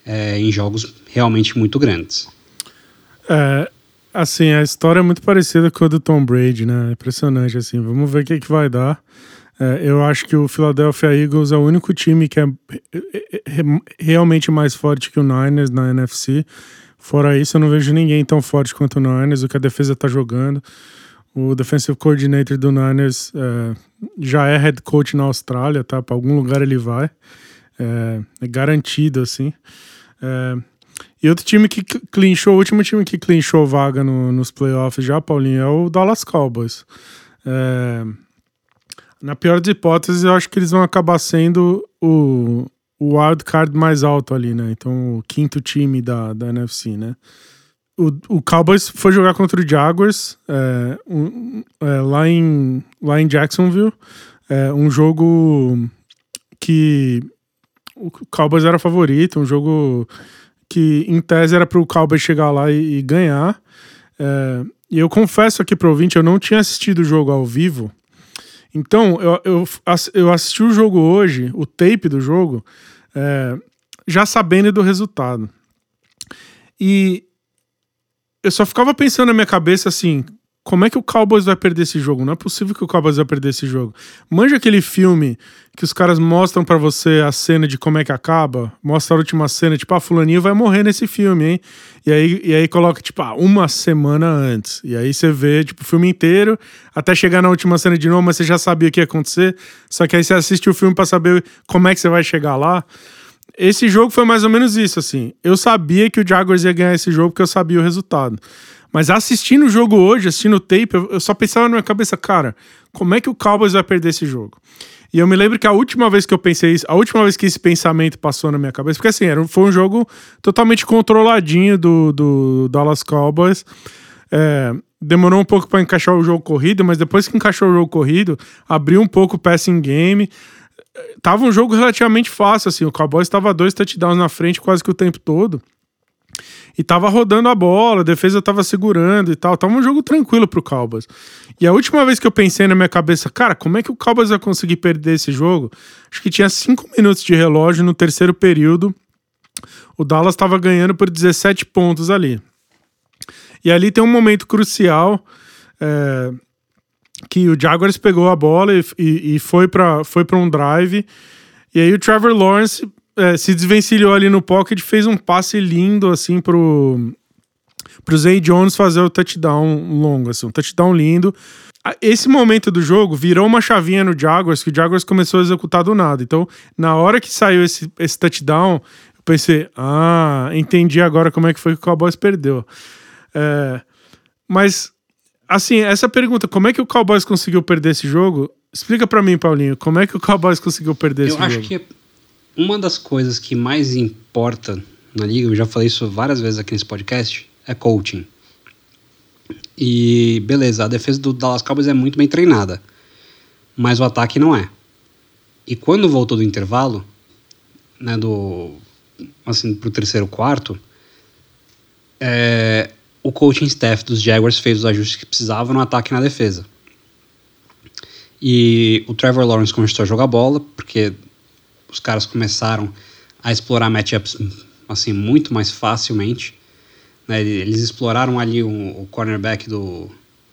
é, em jogos realmente muito grandes. É, assim, a história é muito parecida com a do Tom Brady, né? Impressionante, assim. Vamos ver o que, que vai dar. É, eu acho que o Philadelphia Eagles é o único time que é realmente mais forte que o Niners na NFC. Fora isso, eu não vejo ninguém tão forte quanto o Niners, o que a defesa tá jogando. O defensive coordinator do Niners é, já é head coach na Austrália, tá? Para algum lugar ele vai. É, é garantido, assim. É, e outro time que clinchou, o último time que clinchou vaga no, nos playoffs já, Paulinho, é o Dallas Cowboys. É, na pior das hipóteses, eu acho que eles vão acabar sendo o, o wild card mais alto ali, né? Então, o quinto time da, da NFC, né? o, o Cowboys foi jogar contra o Jaguars é, um, é, lá, em, lá em Jacksonville. É, um jogo que o Cowboys era favorito, um jogo que em tese era para o Cowboys chegar lá e, e ganhar. É, e eu confesso aqui pro ouvinte, eu não tinha assistido o jogo ao vivo. Então, eu, eu, eu assisti o jogo hoje, o tape do jogo, é, já sabendo do resultado. E eu só ficava pensando na minha cabeça assim: como é que o Cowboys vai perder esse jogo? Não é possível que o Cowboys vai perder esse jogo. Manja aquele filme que os caras mostram para você a cena de como é que acaba, mostra a última cena, tipo, ah, fulaninho vai morrer nesse filme, hein? E aí, e aí coloca, tipo, ah, uma semana antes. E aí você vê, tipo, o filme inteiro, até chegar na última cena de novo, mas você já sabia o que ia acontecer. Só que aí você assiste o filme para saber como é que você vai chegar lá. Esse jogo foi mais ou menos isso, assim. Eu sabia que o Jaguars ia ganhar esse jogo porque eu sabia o resultado. Mas assistindo o jogo hoje, assistindo o tape, eu só pensava na minha cabeça, cara, como é que o Cowboys vai perder esse jogo? E eu me lembro que a última vez que eu pensei isso, a última vez que esse pensamento passou na minha cabeça, porque assim, era, foi um jogo totalmente controladinho do, do Dallas Cowboys. É, demorou um pouco para encaixar o jogo corrido, mas depois que encaixou o jogo corrido, abriu um pouco o passing game tava um jogo relativamente fácil, assim. O Cowboys estava dois touchdowns na frente quase que o tempo todo. E tava rodando a bola, a defesa tava segurando e tal. Tava um jogo tranquilo pro Cowboys. E a última vez que eu pensei na minha cabeça, cara, como é que o Cowboys vai conseguir perder esse jogo? Acho que tinha cinco minutos de relógio no terceiro período. O Dallas estava ganhando por 17 pontos ali. E ali tem um momento crucial. É, que o Jaguars pegou a bola e, e, e foi para foi um drive. E aí o Trevor Lawrence é, se desvencilhou ali no pocket, fez um passe lindo assim pro pro Zay Jones fazer o touchdown longo, assim, um touchdown lindo. esse momento do jogo virou uma chavinha no Jaguars que o Jaguars começou a executar do nada. Então, na hora que saiu esse, esse touchdown, eu pensei, ah, entendi agora como é que foi que o Cowboys perdeu. É, mas, assim, essa pergunta, como é que o Cowboys conseguiu perder esse jogo? Explica para mim, Paulinho, como é que o Cowboys conseguiu perder eu esse jogo? Eu acho que uma das coisas que mais importa na liga, eu já falei isso várias vezes aqui nesse podcast, é coaching. E beleza, a defesa do Dallas Cowboys é muito bem treinada, mas o ataque não é. E quando voltou do intervalo, né, do assim pro terceiro quarto, é, o coaching staff dos Jaguars fez os ajustes que precisava no ataque e na defesa. E o Trevor Lawrence começou a jogar bola, porque os caras começaram a explorar matchups assim muito mais facilmente. Né? Eles exploraram ali o, o cornerback do,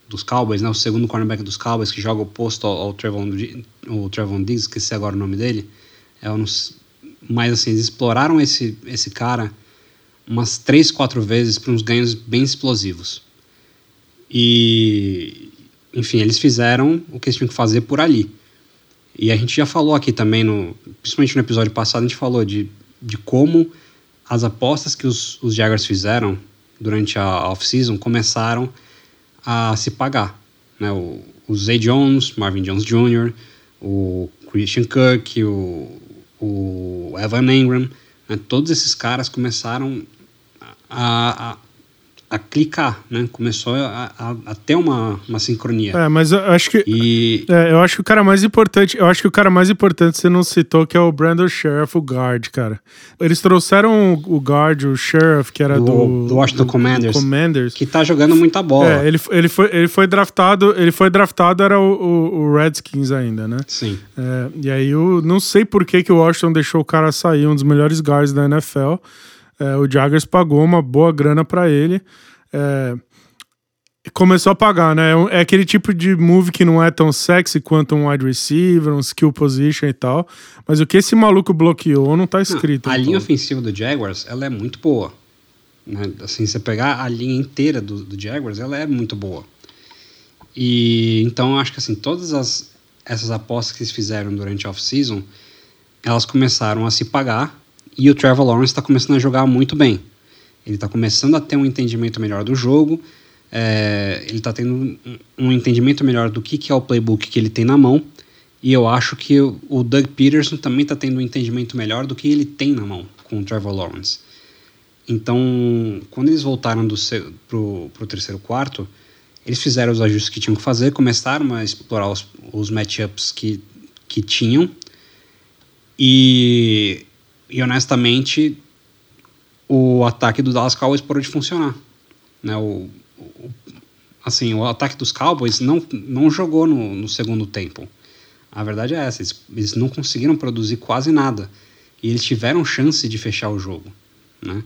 dos Cowboys, né? o segundo cornerback dos Cowboys, que joga oposto ao, ao Trevon, o Trevon Diggs, esqueci agora o nome dele. É um, mas assim, eles exploraram esse, esse cara umas três, quatro vezes para uns ganhos bem explosivos. E, enfim, eles fizeram o que eles tinham que fazer por ali. E a gente já falou aqui também, no, principalmente no episódio passado, a gente falou de, de como as apostas que os, os Jaguars fizeram durante a off-season começaram a se pagar. Né? O, o Zay Jones, Marvin Jones Jr., o Christian Kirk, o, o Evan Engram, né? todos esses caras começaram a, a, a clicar, né? Começou a, a, a, ter uma, uma sincronia. É, mas eu acho que. E... É, eu acho que o cara mais importante. Eu acho que o cara mais importante você não citou, que é o Brandon Sheriff, o guard, cara. Eles trouxeram o, guard, o Sheriff, que era do. Do, do Washington do, Commanders, do Commanders. Que tá jogando muita bola. É, ele, ele, foi, ele foi draftado. Ele foi draftado, era o, o, o Redskins ainda, né? Sim. É, e aí eu não sei por que, que o Washington deixou o cara sair, um dos melhores guards da NFL. É, o Jaguars pagou uma boa grana para ele. É, começou a pagar, né? É, é aquele tipo de move que não é tão sexy quanto um wide receiver, um skill position e tal. Mas o que esse maluco bloqueou não tá escrito. Não, a então. linha ofensiva do Jaguars, ela é muito boa. Né? Assim, você pegar a linha inteira do, do Jaguars, ela é muito boa. E então eu acho que assim, todas as, essas apostas que eles fizeram durante a off-season, elas começaram a se pagar e o Trevor Lawrence está começando a jogar muito bem. Ele está começando a ter um entendimento melhor do jogo, é, ele está tendo um, entendimento melhor do que, que é o playbook que ele tem na mão, e eu acho que o, o Doug Peterson também está tendo um entendimento melhor do que ele tem na mão com o Trevor Lawrence. Então, quando eles voltaram para o terceiro quarto, eles fizeram os ajustes que tinham que fazer, começaram a explorar os, os matchups que, que tinham, e e honestamente, o ataque do Dallas Cowboys parou de funcionar. Né? O, o, assim, o ataque dos Cowboys não, não jogou no, no segundo tempo. A verdade é essa, eles, eles, não conseguiram produzir quase nada. E eles tiveram chance de fechar o jogo. Né?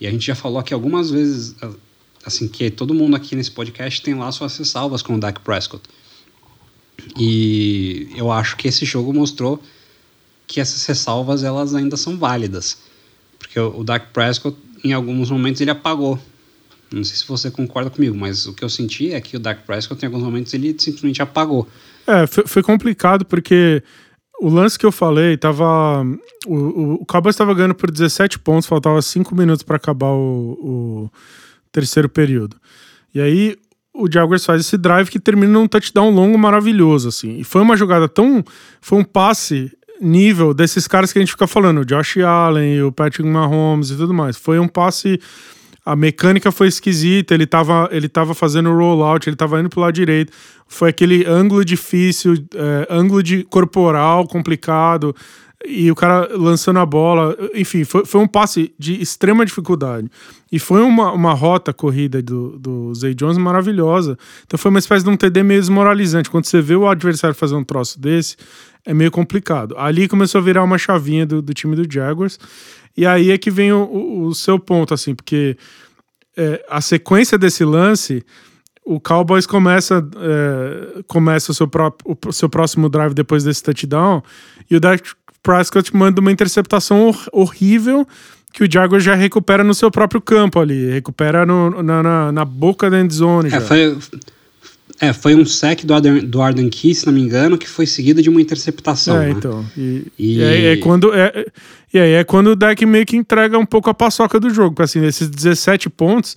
E a gente já falou aqui algumas vezes, assim, que todo mundo aqui nesse podcast tem lá suas salvas com o Dak Prescott. E eu acho que esse jogo mostrou que essas ressalvas elas ainda são válidas. Porque o, Dak Prescott, em alguns momentos, ele apagou. Não sei se você concorda comigo, mas o que eu senti é que o Dak Prescott, em alguns momentos, ele simplesmente apagou. É, foi, foi complicado porque o lance que eu falei tava. O, o, o Cowboys estava ganhando por 17 pontos, faltava 5 minutos para acabar o, o, terceiro período. E aí o Jaguars faz esse drive que termina num touchdown longo maravilhoso, assim. E foi uma jogada tão. Foi um passe nível desses caras que a gente fica falando, o Josh Allen, o Patrick Mahomes e tudo mais. Foi um passe. A mecânica foi esquisita, ele tava, ele tava fazendo rollout, ele tava indo pro lado direito. Foi aquele ângulo difícil, é, ângulo de corporal complicado, e o cara lançando a bola. Enfim, foi, foi um passe de extrema dificuldade. E foi uma, uma rota corrida do, do Zay Jones maravilhosa. Então foi uma espécie de um TD meio desmoralizante. Quando você vê o adversário fazer um troço desse, é meio complicado. Ali começou a virar uma chavinha do, do time do Jaguars. E aí é que vem o, o, seu ponto, assim, porque é, a sequência desse lance, o Cowboys começa, é, começa o, seu próprio, o seu próximo drive depois desse touchdown, e o Dak Prescott manda uma interceptação hor horrível que o Jaguars já recupera no seu próprio campo ali, recupera no, na, na, na boca da endzone. É, foi, É, foi um sec do Arden, do Arden Key, se não me engano, que foi seguido de uma interceptação. É, né? então. E, e... e aí é quando. É, e aí é quando o deck meio que entrega um pouco a paçoca do jogo. Porque, assim, esses 17 pontos.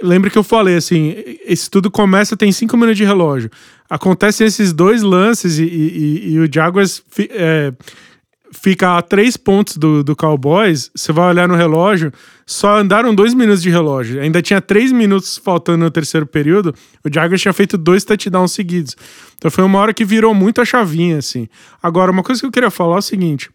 Lembra que eu falei assim: esse tudo começa, tem 5 minutos de relógio. Acontecem esses dois lances e, e, e o Jaguars é, fica a três pontos do, do Cowboys, você vai olhar no relógio, só andaram dois minutos de relógio. Ainda tinha três minutos faltando no terceiro período. O Jaguars tinha feito dois touchdowns seguidos. Então foi uma hora que virou muito a chavinha, assim. Agora, uma coisa que eu queria falar é o seguinte.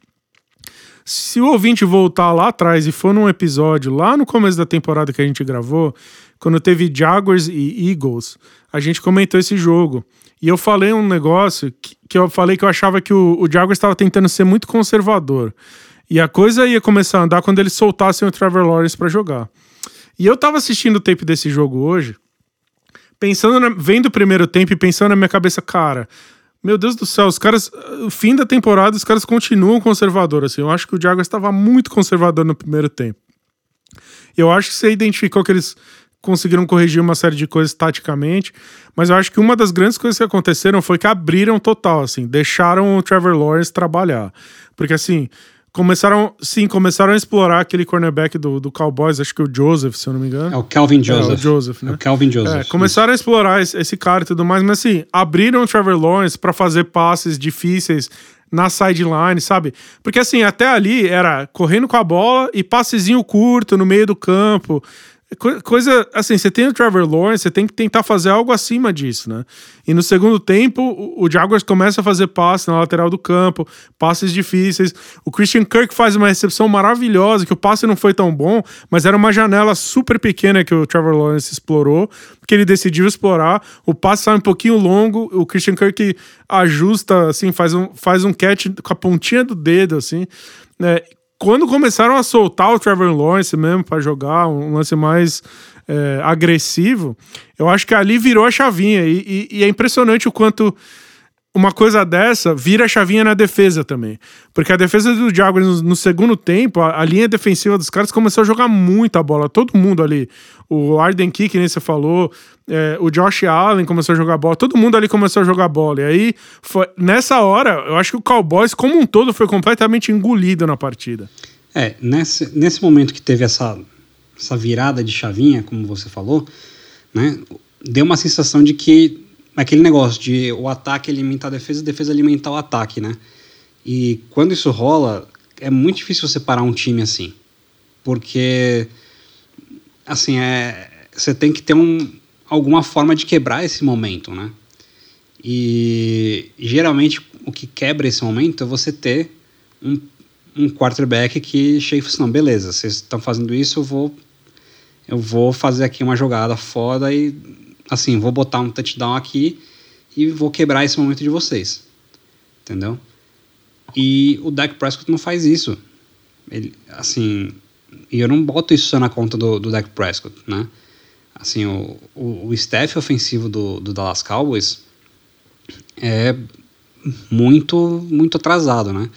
Se o ouvinte voltar lá atrás e for num episódio, lá no começo da temporada que a gente gravou, quando teve Jaguars e Eagles, a gente comentou esse jogo. E eu falei um negócio que, que eu falei que eu achava que o, o estava tentando ser muito conservador. E a coisa ia começar a andar quando eles soltassem o Trevor Lawrence para jogar. E eu tava assistindo o tape desse jogo hoje, pensando, na, vendo o primeiro tempo e pensando na minha cabeça, cara, meu Deus do céu, os caras, o fim da temporada, os caras continuam conservador assim. Eu acho que o Jaguars estava muito conservador no primeiro tempo. Eu acho que você identificou que eles conseguiram corrigir uma série de coisas taticamente, mas eu acho que uma das grandes coisas que aconteceram foi que abriram total, assim, deixaram o Trevor Lawrence trabalhar. Porque assim, começaram, sim, começaram a explorar aquele cornerback do, do Cowboys, acho que o Joseph, se eu não me engano. É o Calvin Joseph. É, o Joseph, né? É o Calvin Joseph. É, começaram a explorar esse, esse, cara e tudo mais, mas assim, abriram o Trevor Lawrence para fazer passes difíceis na sideline, sabe? Porque assim, até ali era correndo com a bola e passezinho curto no meio do campo. Coisa assim, você tem o Trevor Lawrence, você tem que tentar fazer algo acima disso, né? E no segundo tempo, o Jaguars começa a fazer passes na lateral do campo, passes difíceis. O Christian Kirk faz uma recepção maravilhosa, que o passe não foi tão bom, mas era uma janela super pequena que o Trevor Lawrence explorou, que ele decidiu explorar. O passe sai um pouquinho longo, o Christian Kirk ajusta, assim, faz um, faz um catch com a pontinha do dedo, assim. né? Quando começaram a soltar o Trevor Lawrence mesmo para jogar, um lance mais é, agressivo, eu acho que ali virou a chavinha. E, e, e, é impressionante o quanto uma coisa dessa vira a chavinha na defesa também. Porque a defesa do Jaguars no, no segundo tempo, a, a, linha defensiva dos caras começou a jogar muita bola. Todo mundo ali. O Arden Key, que nem você falou, é, o Josh Allen começou a jogar bola. Todo mundo ali começou a jogar bola. E aí, foi, nessa hora, eu acho que o Cowboys, como um todo, foi completamente engolido na partida. É, nesse, nesse momento que teve essa, essa virada de chavinha, como você falou, né, deu uma sensação de que aquele negócio de o ataque alimentar a defesa a defesa alimentar o ataque, né? E quando isso rola, é muito difícil você parar um time assim. Porque, assim, é, você tem que ter um, alguma forma de quebrar esse momento, né? E geralmente o que quebra esse momento é você ter um, um quarterback que chega e fala assim, não, beleza, vocês estão fazendo isso, eu vou eu vou fazer aqui uma jogada foda e assim, vou botar um touchdown aqui e vou quebrar esse momento de vocês. Entendeu? E o Dak Prescott não faz isso. Ele, assim, e eu não boto isso só na conta do, do Dak Prescott, né? Assim, o, o, o staff ofensivo do, do Dallas Cowboys é muito, muito atrasado, né?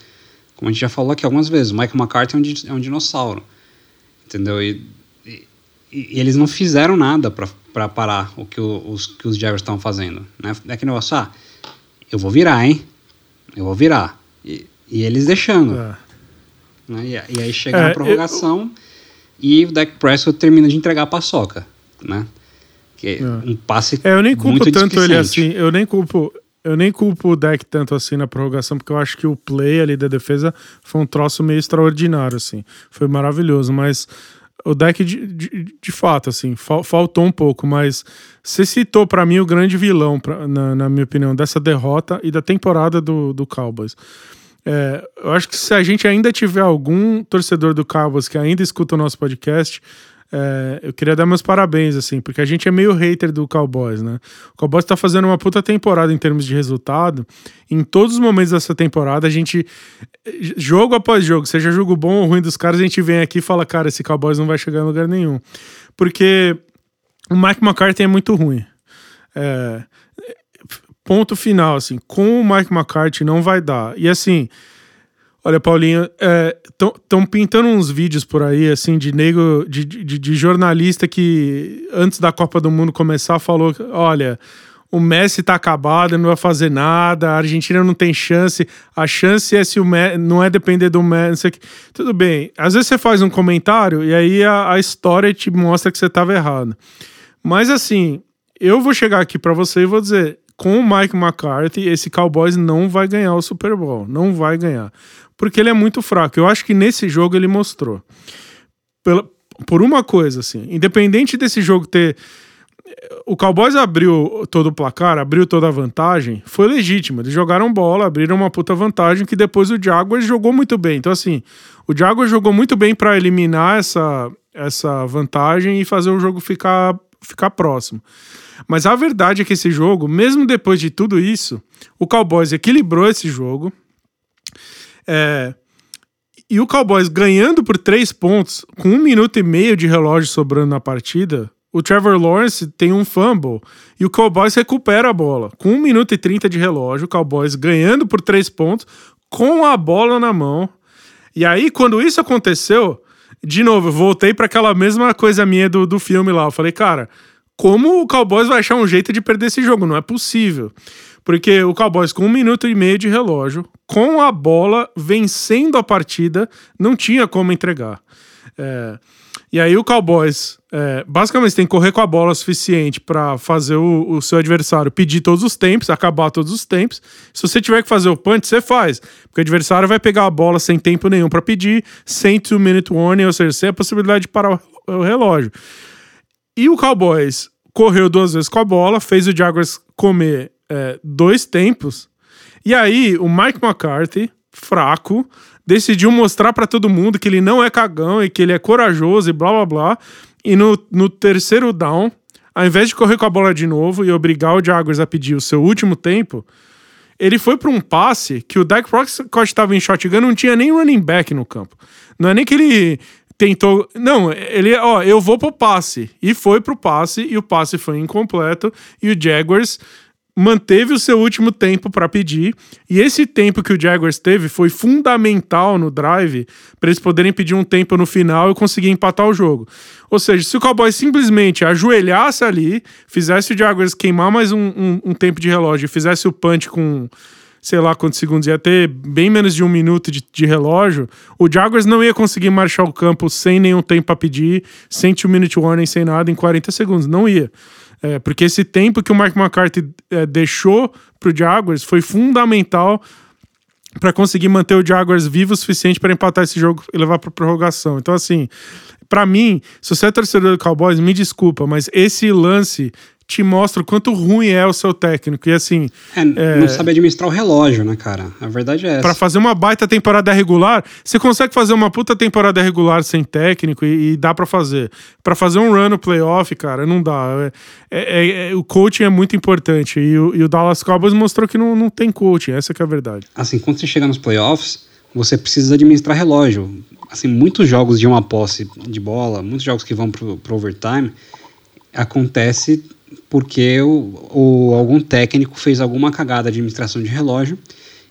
Como a gente já falou aqui algumas vezes, o Michael McCarthy é um, é um dinossauro, entendeu? E, e, e eles não fizeram nada para para parar o que os, que os Jaguars estão fazendo. Né? É que negócio, ah, eu vou virar, hein? Eu vou virar. E, e eles deixando. É. Né? E, e, aí chega é, na prorrogação eu... e o Dak Prescott termina de entregar a paçoca, né? Que é. um passe É, eu nem culpo tanto ele assim, eu nem culpo... Eu nem culpo o deck tanto assim na prorrogação, porque eu acho que o play ali da defesa foi um troço meio extraordinário, assim. Foi maravilhoso, mas o deck de, de, de fato, assim, fal, faltou um pouco, mas você citou para mim o grande vilão, pra, na, na, minha opinião, dessa derrota e da temporada do, do Cowboys. É, eu acho que se a gente ainda tiver algum torcedor do Cowboys que ainda escuta o nosso podcast, é, eu queria dar meus parabéns, assim, porque a gente é meio hater do Cowboys, né? O Cowboys tá fazendo uma puta temporada em termos de resultado. Em todos os momentos dessa temporada, a gente, jogo após jogo, seja jogo bom ou ruim dos caras, a gente vem aqui e fala, cara, esse Cowboys não vai chegar em lugar nenhum. Porque o Mike McCarthy é muito ruim. É, ponto final, assim, com o Mike McCarthy não vai dar. E assim, Olha, Paulinho, estão é, pintando uns vídeos por aí, assim, de nego, de, de, de, jornalista que antes da Copa do Mundo começar falou: olha, o Messi tá acabado, não vai fazer nada, a Argentina não tem chance, a chance é se o Messi, não é depender do Messi. Tudo bem, às vezes você faz um comentário e aí a, a história te mostra que você tava errado. Mas assim, eu vou chegar aqui para você e vou dizer, com o Mike McCarthy, esse Cowboys não vai ganhar o Super Bowl, não vai ganhar, porque ele é muito fraco. Eu acho que nesse jogo ele mostrou. Pela, por uma coisa assim, independente desse jogo ter o Cowboys abriu todo o placar, abriu toda a vantagem, foi legítimo. Eles jogaram bola, abriram uma puta vantagem que depois o Jaguars jogou muito bem. Então, assim, o Jaguars jogou muito bem para eliminar essa, essa vantagem e fazer o jogo ficar, ficar próximo. Mas a verdade é que esse jogo, mesmo depois de tudo isso, o Cowboys equilibrou esse jogo. É, e o Cowboys ganhando por três pontos, com um minuto e meio de relógio sobrando na partida, o Trevor Lawrence tem um fumble e o Cowboys recupera a bola. Com 1 minuto e 30 de relógio, o Cowboys ganhando por 3 pontos, com a bola na mão. E aí, quando isso aconteceu, de novo, eu voltei para aquela mesma coisa minha do, do filme lá. Eu falei, cara, como o Cowboys vai achar um jeito de perder esse jogo? Não é possível. Porque o Cowboys, com um minuto e meio de relógio, com a bola, vencendo a partida, não tinha como entregar. É, e aí o Cowboys, é, basicamente, tem que correr com a bola o suficiente para fazer o, o, seu adversário pedir todos os tempos, acabar todos os tempos. Se você tiver que fazer o punch, você faz. Porque o adversário vai pegar a bola sem tempo nenhum para pedir, sem two-minute warning, ou seja, sem a possibilidade de parar o relógio. E o Cowboys correu duas vezes com a bola, fez o Jaguars comer é, dois tempos. E aí o Mike McCarthy, fraco, decidiu mostrar para todo mundo que ele não é cagão e que ele é corajoso e blá blá blá. E no, no terceiro down, ao invés de correr com a bola de novo e obrigar o Jaguars a pedir o seu último tempo, ele foi para um passe que o Dak Prescott estava em shotgun, não tinha nem running back no campo. Não é nem que ele tentou. Não, ele, ó, eu vou pro passe. E foi pro passe, e o passe foi incompleto, e o Jaguars manteve o seu último tempo para pedir, e esse tempo que o Jaguars teve foi fundamental no drive para eles poderem pedir um tempo no final e conseguir empatar o jogo. Ou seja, se o Cowboys simplesmente ajoelhasse ali, fizesse o Jaguars queimar mais um, um, um tempo de relógio, fizesse o punch com sei lá quantos segundos, ia ter bem menos de um minuto de, de relógio, o Jaguars não ia conseguir marchar o campo sem nenhum tempo para pedir, sem two minute warning, sem nada, em 40 segundos. Não ia. É, porque esse tempo que o Mark McCarthy é, deixou para o Jaguars foi fundamental para conseguir manter o Jaguars vivo o suficiente para empatar esse jogo e levar para prorrogação. Então, assim, para mim, se você é torcedor do Cowboys, me desculpa, mas esse lance te mostra o quanto ruim é o seu técnico. E assim. É, é, não sabe administrar o relógio, né, cara? A verdade é essa. Pra fazer uma baita temporada regular, você consegue fazer uma puta temporada regular sem técnico e, e dá para fazer. para fazer um run no playoff, cara, não dá. É, é, é, o coaching é muito importante. E o, e o, Dallas Cowboys mostrou que não, não tem coaching, essa que é a verdade. Assim, quando você chega nos playoffs, você precisa administrar relógio. Assim, muitos jogos de uma posse de bola, muitos jogos que vão pro, pro overtime, acontece porque o, o, algum técnico fez alguma cagada de administração de relógio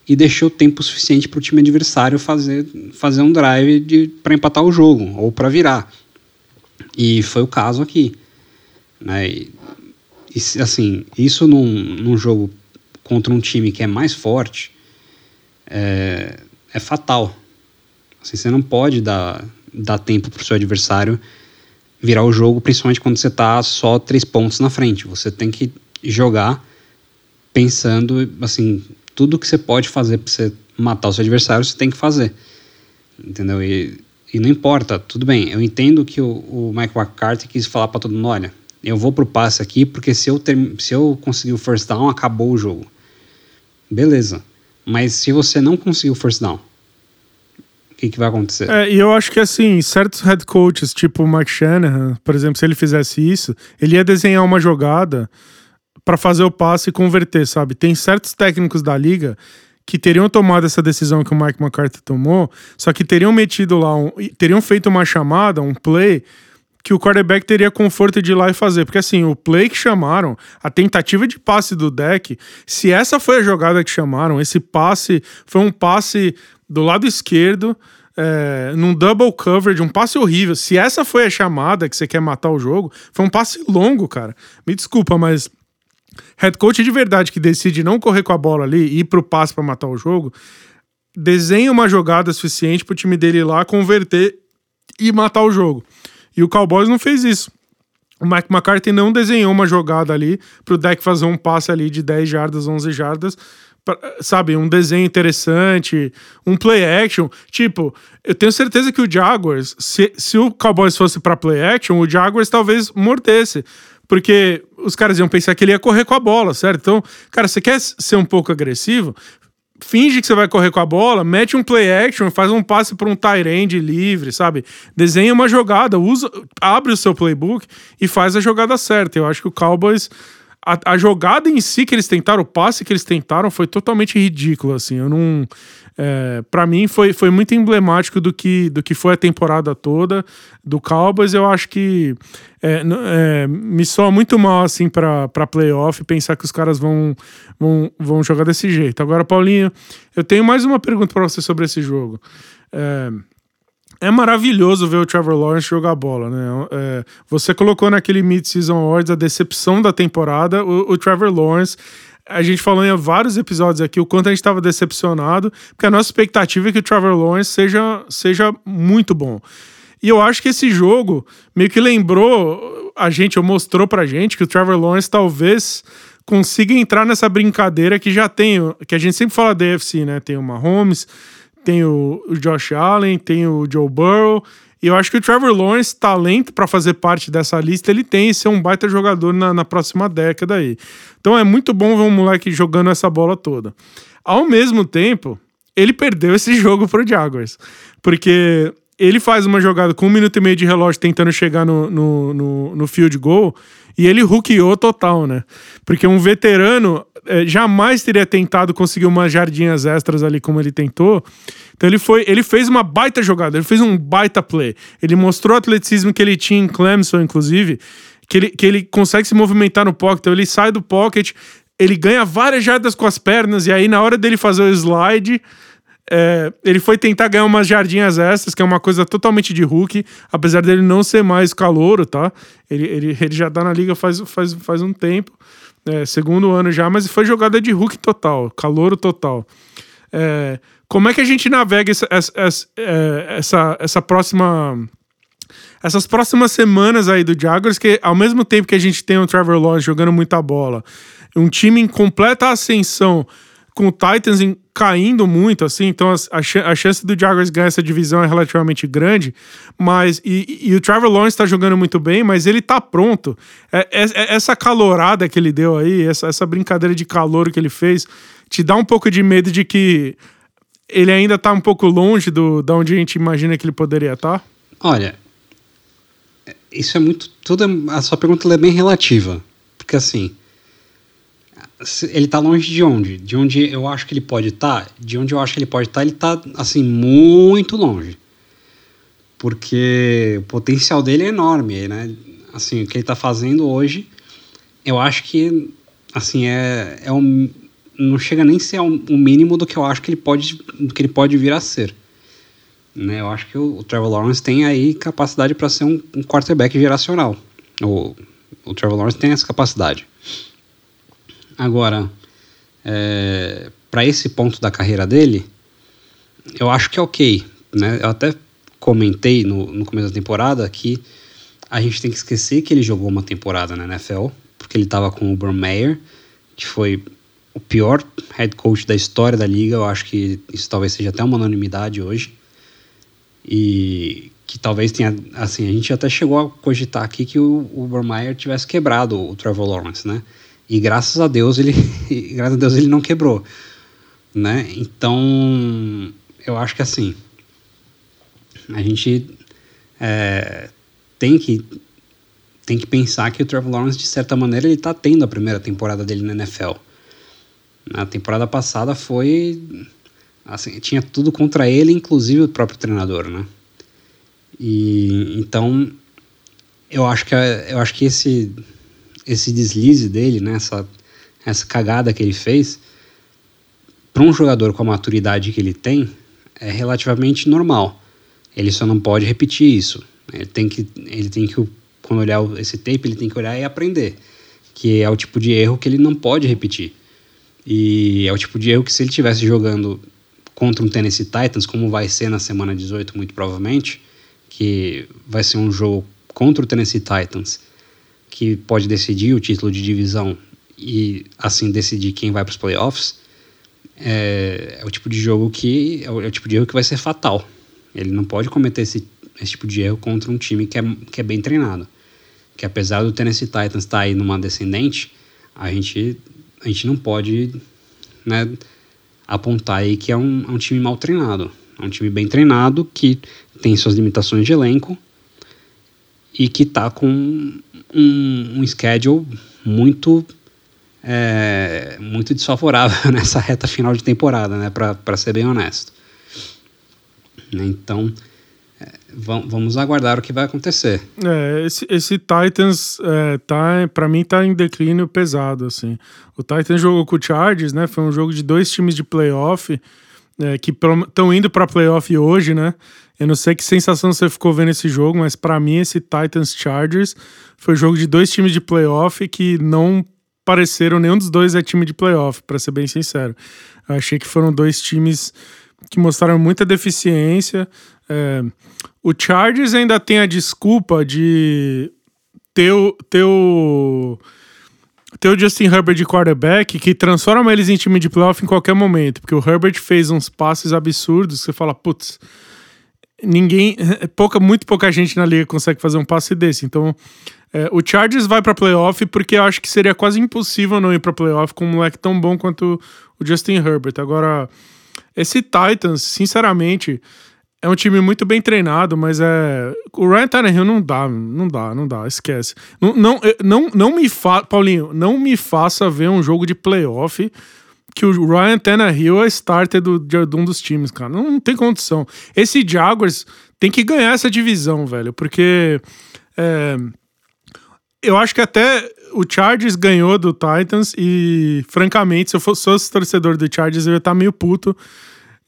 e deixou tempo suficiente para o time adversário fazer, fazer um drive para empatar o jogo ou para virar. E foi o caso aqui. Né? E, e, assim, isso num, num jogo contra um time que é mais forte é, é fatal. Assim, você não pode dar, dar tempo para o seu adversário virar o jogo, principalmente quando você está só três pontos na frente. Você tem que jogar pensando, assim, tudo que você pode fazer para você matar o seu adversário, você tem que fazer. Entendeu? E, e não importa, tudo bem. Eu entendo que o, o Mike McCarthy quis falar para todo mundo: olha, eu vou pro passe aqui porque se eu, ter, se eu conseguir o first down, acabou o jogo. Beleza. Mas se você não conseguir o first down, o que, que, vai acontecer. É, e eu acho que assim, certos head coaches, tipo o Mike Shanahan, por exemplo, se ele fizesse isso, ele ia desenhar uma jogada para fazer o passe e converter, sabe? Tem certos técnicos da liga que teriam tomado essa decisão que o Mike McCarthy tomou, só que teriam metido lá, um, teriam feito uma chamada, um play que o quarterback teria conforto de ir lá e fazer. Porque assim, o play que chamaram, a tentativa de passe do deck, se essa foi a jogada que chamaram, esse passe foi um passe do lado esquerdo, é, num double coverage, um passe horrível. Se essa foi a chamada que você quer matar o jogo, foi um passe longo, cara. Me desculpa, mas head coach de verdade que decide não correr com a bola ali e ir pro passe para matar o jogo, desenha uma jogada suficiente pro time dele ir lá converter e matar o jogo. E o Cowboys não fez isso. O Mike McCarthy não desenhou uma jogada ali pro deck fazer um passe ali de 10 jardas, 11 jardas, pra, sabe, um desenho interessante, um play action. Tipo, eu tenho certeza que o Jaguars, se, se o Cowboys fosse para play action, o Jaguars talvez mordesse. Porque os caras iam pensar que ele ia correr com a bola, certo? Então, cara, você quer ser um pouco agressivo? Finge que você vai correr com a bola, mete um play action, faz um passe para um tight livre, sabe? Desenha uma jogada, usa, abre o seu playbook e faz a jogada certa. Eu acho que o Cowboys a, a, jogada em si que eles tentaram, o passe que eles tentaram foi totalmente ridículo, assim. Eu não. É, para mim foi, foi muito emblemático do que, do que foi a temporada toda do Cowboys. Eu acho que é, é, me soa muito mal assim para playoff pensar que os caras vão, vão, vão jogar desse jeito. Agora, Paulinho, eu tenho mais uma pergunta para você sobre esse jogo. É, é maravilhoso ver o Trevor Lawrence jogar bola, né? É, você colocou naquele Mid-Season Awards a decepção da temporada, o, o, Trevor Lawrence. A gente falou em vários episódios aqui o quanto a gente estava decepcionado, porque a nossa expectativa é que o Trevor Lawrence seja, seja muito bom. E eu acho que esse jogo meio que lembrou a gente, ou mostrou pra gente que o Trevor Lawrence talvez consiga entrar nessa brincadeira que já tem, que a gente sempre fala da AFC, né? Tem o Mahomes, tem o, Josh Allen, tem o Joe Burrow. E eu acho que o Trevor Lawrence, talento para fazer parte dessa lista, ele tem e ser um baita jogador na, na próxima década aí. Então é muito bom ver um moleque jogando essa bola toda. Ao mesmo tempo, ele perdeu esse jogo pro Jaguars. Porque ele faz uma jogada com um minuto e meio de relógio tentando chegar no, no, no, no field goal e ele hookeou total, né? Porque um veterano é, jamais teria tentado conseguir umas jardinhas extras ali como ele tentou. Então ele foi, ele fez uma baita jogada, ele fez um baita play. Ele mostrou o atleticismo que ele tinha em Clemson, inclusive, que ele, que ele consegue se movimentar no pocket. Então ele sai do pocket, ele ganha várias jardas com as pernas, e aí na hora dele fazer o slide, é, ele foi tentar ganhar umas jardinhas extras, que é uma coisa totalmente de Hulk, apesar dele não ser mais calouro, tá? Ele, ele, ele já tá na liga faz, faz, faz um tempo, é, segundo ano já, mas foi jogada de Hulk total, calouro total. É, como é que a gente navega essa, essa, é, essa, essa próxima essas próximas semanas aí do Jaguars, que ao mesmo tempo que a gente tem o Trevor Lawrence jogando muita bola, um time em completa ascensão, com o Titans em, caindo muito, assim, então a, a, chance do Jaguars ganhar essa divisão é relativamente grande, mas e, e o Trevor Lawrence está jogando muito bem, mas ele tá pronto. É, é, é, essa calorada que ele deu aí, essa, essa brincadeira de calor que ele fez, te dá um pouco de medo de que ele ainda tá um pouco longe do da onde a gente imagina que ele poderia estar? Tá? Olha, isso é muito. É, a sua pergunta é bem relativa. Porque assim ele tá longe de onde? De onde eu acho que ele pode estar? Tá? De onde eu acho que ele pode estar, tá, ele tá, assim, muito longe. Porque o potencial dele é enorme, né? Assim, o que ele tá fazendo hoje, eu acho que, assim, é, é um, não chega nem a ser o um, um mínimo do que eu acho que ele pode, que ele pode vir a ser. Né? Eu acho que o, o Trevor Lawrence tem aí capacidade para ser um, um quarterback geracional. O, o Trevor Lawrence tem essa capacidade. Agora, é, para esse ponto da carreira dele, eu acho que é ok. Né? Eu até comentei no, no começo da temporada que a gente tem que esquecer que ele jogou uma temporada na NFL, porque ele estava com o Urban Meyer, que foi o pior head coach da história da liga. Eu acho que isso talvez seja até uma unanimidade hoje. E que talvez tenha, assim, a gente até chegou a cogitar aqui que o, o Urban Meyer tivesse quebrado o Trevor Lawrence, né? E graças a Deus ele, graças a Deus ele não quebrou, né? Então, eu acho que assim, a gente é, tem que tem que pensar que o Trevor Lawrence de certa maneira ele está tendo a primeira temporada dele na NFL. Na temporada passada foi assim, tinha tudo contra ele, inclusive o próprio treinador, né? E então eu acho que eu acho que esse esse deslize dele, né, essa, essa cagada que ele fez, para um jogador com a maturidade que ele tem, é relativamente normal. Ele só não pode repetir isso. Ele tem que, ele tem que quando olhar esse tape, ele tem que olhar e aprender. que é o tipo de erro que ele não pode repetir. E é o tipo de erro que se ele estivesse jogando contra um Tennessee Titans, como vai ser na semana 18, muito provavelmente, que vai ser um jogo contra o Tennessee Titans, que pode decidir o título de divisão e assim decidir quem vai para os playoffs, é, é, o tipo de jogo que é o, é o, tipo de erro que vai ser fatal. Ele não pode cometer esse, esse tipo de erro contra um time que é, que é bem treinado. Que apesar do Tennessee Titans estar tá aí numa descendente, a gente, a gente não pode né, apontar aí que é um, é um time mal treinado. É um time bem treinado que tem suas limitações de elenco e que está com um, um schedule muito é, muito desfavorável nessa reta final de temporada, né, para ser bem honesto. Então, é, vamos aguardar o que vai acontecer. É, esse, esse Titans é, tá, para mim tá em declínio pesado assim. O Titans jogou com o Chargers, né? Foi um jogo de dois times de playoff é, que estão indo para playoff hoje, né? Eu não sei que sensação você ficou vendo esse jogo, mas para mim esse Titans Chargers foi um jogo de dois times de playoff que não pareceram nenhum dos dois é time de playoff, para ser bem sincero. Eu achei que foram dois times que mostraram muita deficiência. É, o Chargers ainda tem a desculpa de ter o, ter o, ter o Justin Herbert de quarterback que transforma eles em time de playoff em qualquer momento. Porque o Herbert fez uns passes absurdos. Você fala, putz, ninguém, pouca, muito pouca gente na liga consegue fazer um passe desse. Então, é, o Chargers vai para playoff porque eu acho que seria quase impossível não ir para playoff com um moleque tão bom quanto o Justin Herbert. Agora, esse Titans, sinceramente, é um time muito bem treinado, mas é. O Ryan Tannehill não dá, não dá, não dá, esquece. Não, não, não, não me fa... Paulinho, não me faça ver um jogo de playoff que o Ryan Tannehill é starter do, de um dos times, cara. Não, não, tem condição. Esse Jaguars tem que ganhar essa divisão, velho, porque é, eu acho que até o Chargers ganhou do Titans e, francamente, se eu fosse, fosse torcedor do Chargers, eu ia estar meio puto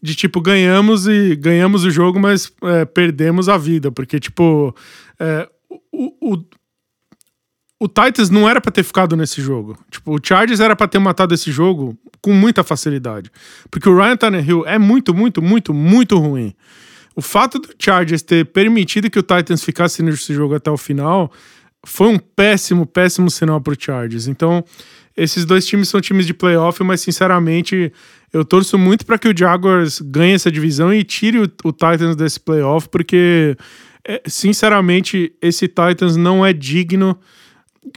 de tipo, ganhamos e ganhamos o jogo, mas é, perdemos a vida, porque, tipo, é, o, o, o Titans não era para ter ficado nesse jogo. Tipo, o Chargers era para ter matado esse jogo com muita facilidade. Porque o Ryan Tannehill é muito, muito, muito, muito ruim. O fato do Chargers ter permitido que o Titans ficasse nesse jogo até o final foi um péssimo, péssimo sinal para o Chargers. Então, esses dois times são times de playoff, mas sinceramente eu torço muito para que o Jaguars ganhe essa divisão e tire o, o Titans desse playoff, porque é, sinceramente esse Titans não é digno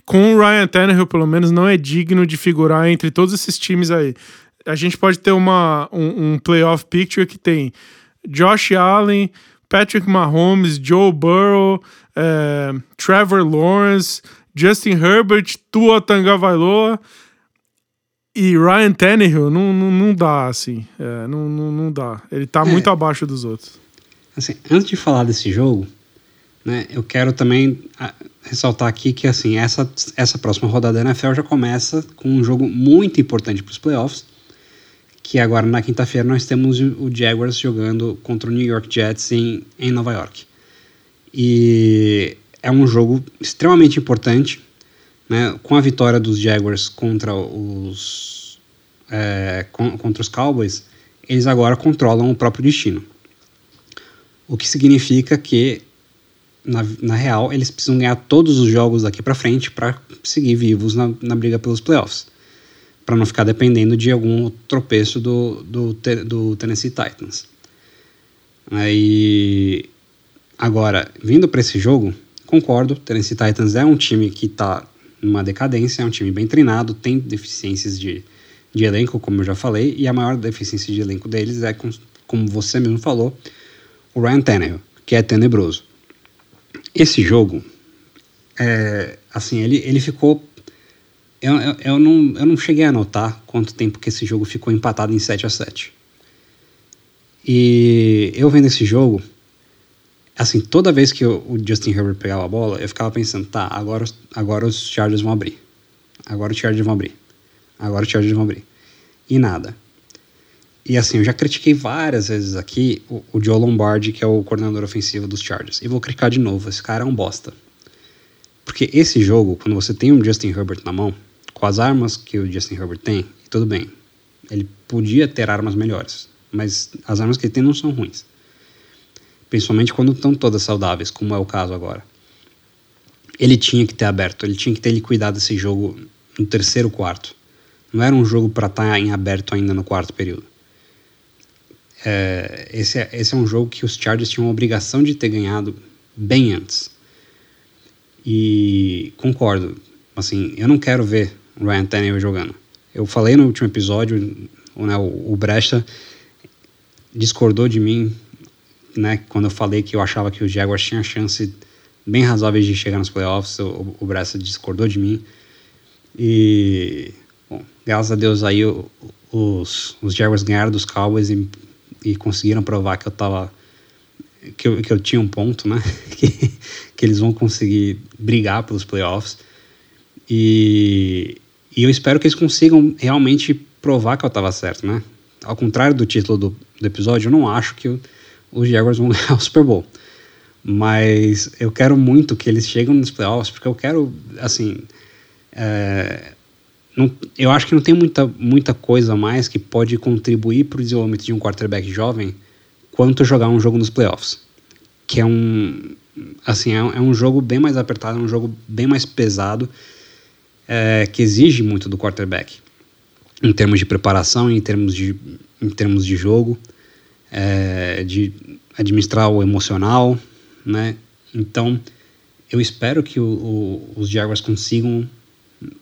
com o Ryan Tannehill, pelo menos, não é digno de figurar entre todos esses times aí. A gente pode ter uma, um, um playoff picture que tem Josh Allen, Patrick Mahomes, Joe Burrow, é, Trevor Lawrence, Justin Herbert, Tua Tagovailoa e Ryan Tannehill. Não, não, não dá, assim. É, não, não, não dá. Ele tá é. muito abaixo dos outros. Assim, antes de falar desse jogo, né, eu quero também ah, ressaltar aqui que assim essa, essa próxima rodada da NFL já começa com um jogo muito importante para os playoffs, que agora na quinta-feira nós temos o Jaguars jogando contra o New York Jets em, em Nova York. E é um jogo extremamente importante, né, com a vitória dos Jaguars contra os, é, contra os Cowboys, eles agora controlam o próprio destino. O que significa que na, na real, eles precisam ganhar todos os jogos daqui para frente para seguir vivos na, na briga pelos playoffs. Para não ficar dependendo de algum tropeço do, do, do Tennessee Titans. Aí, agora, vindo para esse jogo, concordo, Tennessee Titans é um time que está numa decadência, é um time bem treinado, tem deficiências de, de elenco, como eu já falei, e a maior deficiência de elenco deles é, como você mesmo falou, o Ryan Tannehill, que é tenebroso. Esse jogo, é, assim, ele, ele ficou. Eu, eu, eu, não, eu não cheguei a notar quanto tempo que esse jogo ficou empatado em 7 a 7 E eu vendo esse jogo, assim, toda vez que o Justin Herbert pegava a bola, eu ficava pensando, tá, agora, agora os Chargers vão abrir. Agora os Chargers vão abrir. Agora os Chargers vão abrir. E nada. E assim, eu já critiquei várias vezes aqui o, o Joe Lombardi, que é o coordenador ofensivo dos Chargers. E vou criticar de novo, esse cara é um bosta. Porque esse jogo, quando você tem um Justin Herbert na mão, com as armas que o Justin Herbert tem, tudo bem. Ele podia ter armas melhores, mas as armas que ele tem não são ruins. Principalmente quando estão todas saudáveis, como é o caso agora. Ele tinha que ter aberto, ele tinha que ter liquidado esse jogo no terceiro quarto. Não era um jogo para estar tá em aberto ainda no quarto período. É, esse, é, esse é um jogo que os Chargers tinham a obrigação de ter ganhado bem antes. E concordo, assim, eu não quero ver o Ryan Tannehill jogando. Eu falei no último episódio, né, o, o Brecha discordou de mim, né, quando eu falei que eu achava que o Jaguars tinha chance bem razoáveis de chegar nos playoffs, o, o Brecha discordou de mim. E, bom, graças a Deus aí os, os Jaguars ganharam dos Cowboys e, e conseguiram provar que eu tava que eu, que eu tinha um ponto, né? que, que eles vão conseguir brigar pelos playoffs. E, e eu espero que eles consigam realmente provar que eu estava certo, né? Ao contrário do título do, do episódio, eu não acho que os Jaguars vão ganhar o Super Bowl. Mas eu quero muito que eles cheguem nos playoffs, porque eu quero, assim. É, não, eu acho que não tem muita, muita coisa mais que pode contribuir para o desenvolvimento de um quarterback jovem quanto jogar um jogo nos playoffs. Que é um. Assim, é, é um jogo bem mais apertado, é um jogo bem mais pesado, é, que exige muito do quarterback. Em termos de preparação, em termos de, em termos de jogo, é, de administrar o emocional, né? Então, eu espero que o, o, os Jaguars consigam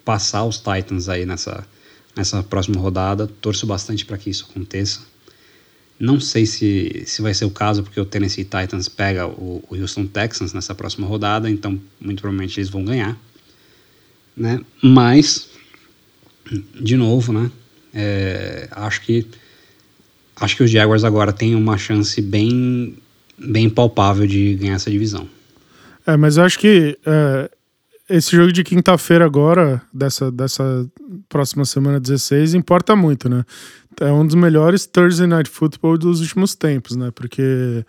passar os Titans aí nessa, nessa próxima rodada. Torço bastante para que isso aconteça. Não sei se, se vai ser o caso, porque o Tennessee Titans pega o, o Houston Texans nessa próxima rodada, então muito provavelmente eles vão ganhar. Né? Mas, de novo, né? É, acho que acho que os Jaguars agora têm uma chance bem, bem palpável de ganhar essa divisão. É, mas eu acho que é, esse jogo de quinta-feira agora, dessa, dessa próxima semana 16, importa muito, né? é um dos melhores Thursday Night Football dos últimos tempos, né? Porque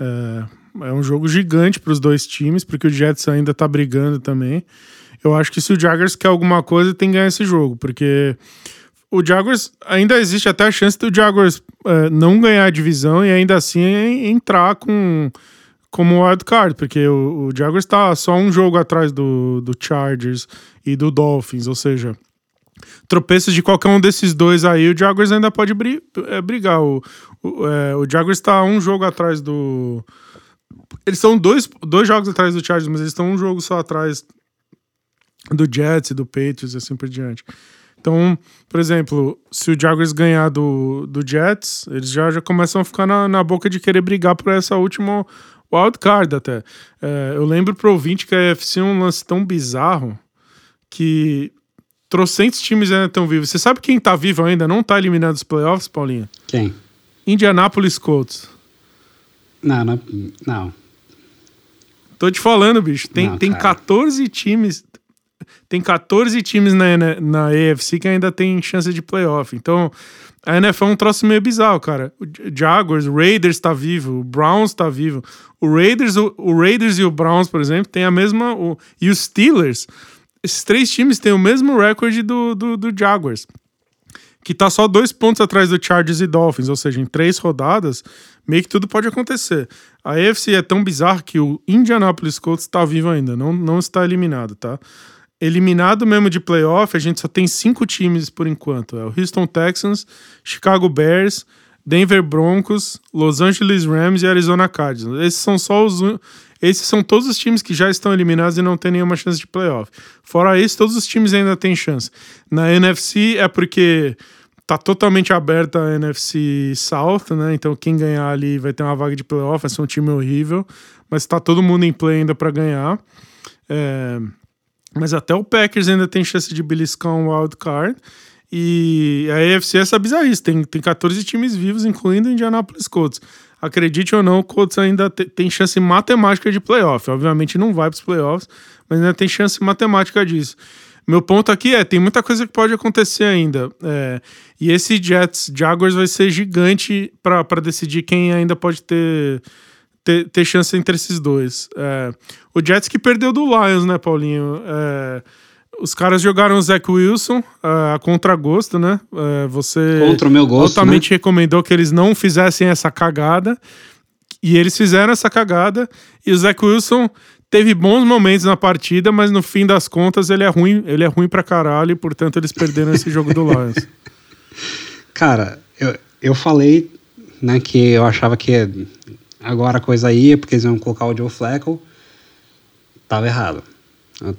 é, é um jogo gigante para os dois times, porque o Jets ainda tá brigando também. Eu acho que se o Jaguars quer alguma coisa, tem que ganhar esse jogo, porque o Jaguars ainda existe até a chance do Jaguars é, não ganhar a divisão e ainda assim entrar com como wild card, porque o, o Jaguars está só um jogo atrás do, do Chargers e do Dolphins, ou seja, tropeços de qualquer um desses dois aí, o Jaguars ainda pode bri é, brigar. O, o, é, o Jaguars está um jogo atrás do. Eles são dois, dois jogos atrás do Chargers, mas eles estão um jogo só atrás do Jets e do Patriots e assim por diante. Então, por exemplo, se o Jaguars ganhar do, do Jets, eles já, já começam a ficar na, na boca de querer brigar por essa última wildcard até. É, eu lembro pro ouvinte que a UFC é um lance tão bizarro que trocentos times ainda estão vivos. Você sabe quem tá vivo ainda, não tá eliminado dos playoffs, Paulinho? Quem? Indianapolis Colts. Não, não. não. Tô te falando, bicho. Tem, não, tem 14 times. Tem 14 times na, na, na AFC que ainda tem chance de playoff. Então, a NFL é um troço meio bizarro, cara. O Jaguars, o Raiders tá vivo, o Browns tá vivo. O Raiders, o, o Raiders e o Browns, por exemplo, tem a mesma. O, e os Steelers esses três times têm o mesmo recorde do, do, do Jaguars, que tá só dois pontos atrás do Chargers e Dolphins, ou seja, em três rodadas, meio que tudo pode acontecer. A AFC é tão bizarra que o Indianapolis Colts está vivo ainda, não, não está eliminado, tá? Eliminado mesmo de playoff, a gente só tem cinco times por enquanto. É o Houston Texans, Chicago Bears, Denver Broncos, Los Angeles Rams e Arizona Cardinals. Esses são só os esses são todos os times que já estão eliminados e não têm nenhuma chance de playoff. Fora isso, todos os times ainda têm chance. Na NFC é porque tá totalmente aberta a NFC South, né? Então quem ganhar ali vai ter uma vaga de playoff, vai ser um time horrível, mas tá todo mundo em play ainda para ganhar. É... Mas até o Packers ainda tem chance de beliscar um wild card. E a AFC é essa bizarrice, tem, tem 14 times vivos, incluindo o Indianapolis Colts acredite ou não, o Colts ainda tem chance matemática de playoff. Obviamente não vai para os playoffs, mas ainda tem chance matemática disso. Meu ponto aqui é, tem muita coisa que pode acontecer ainda. É, e esse Jets Jaguars vai ser gigante para decidir quem ainda pode ter ter, ter chance entre esses dois. É, o Jets que perdeu do Lions, né, Paulinho? É, os caras jogaram o Zach Wilson uh, a contragosto, né? Uh, você Contra o meu gosto, altamente né? recomendou que eles não fizessem essa cagada. E eles fizeram essa cagada. E o Zach Wilson teve bons momentos na partida, mas no fim das contas ele é ruim, ele é ruim pra caralho, e portanto eles perderam esse jogo do Lions. Cara, eu, eu falei né, que eu achava que agora a coisa ia, porque eles iam colocar o Joe Flacco. Tava errado.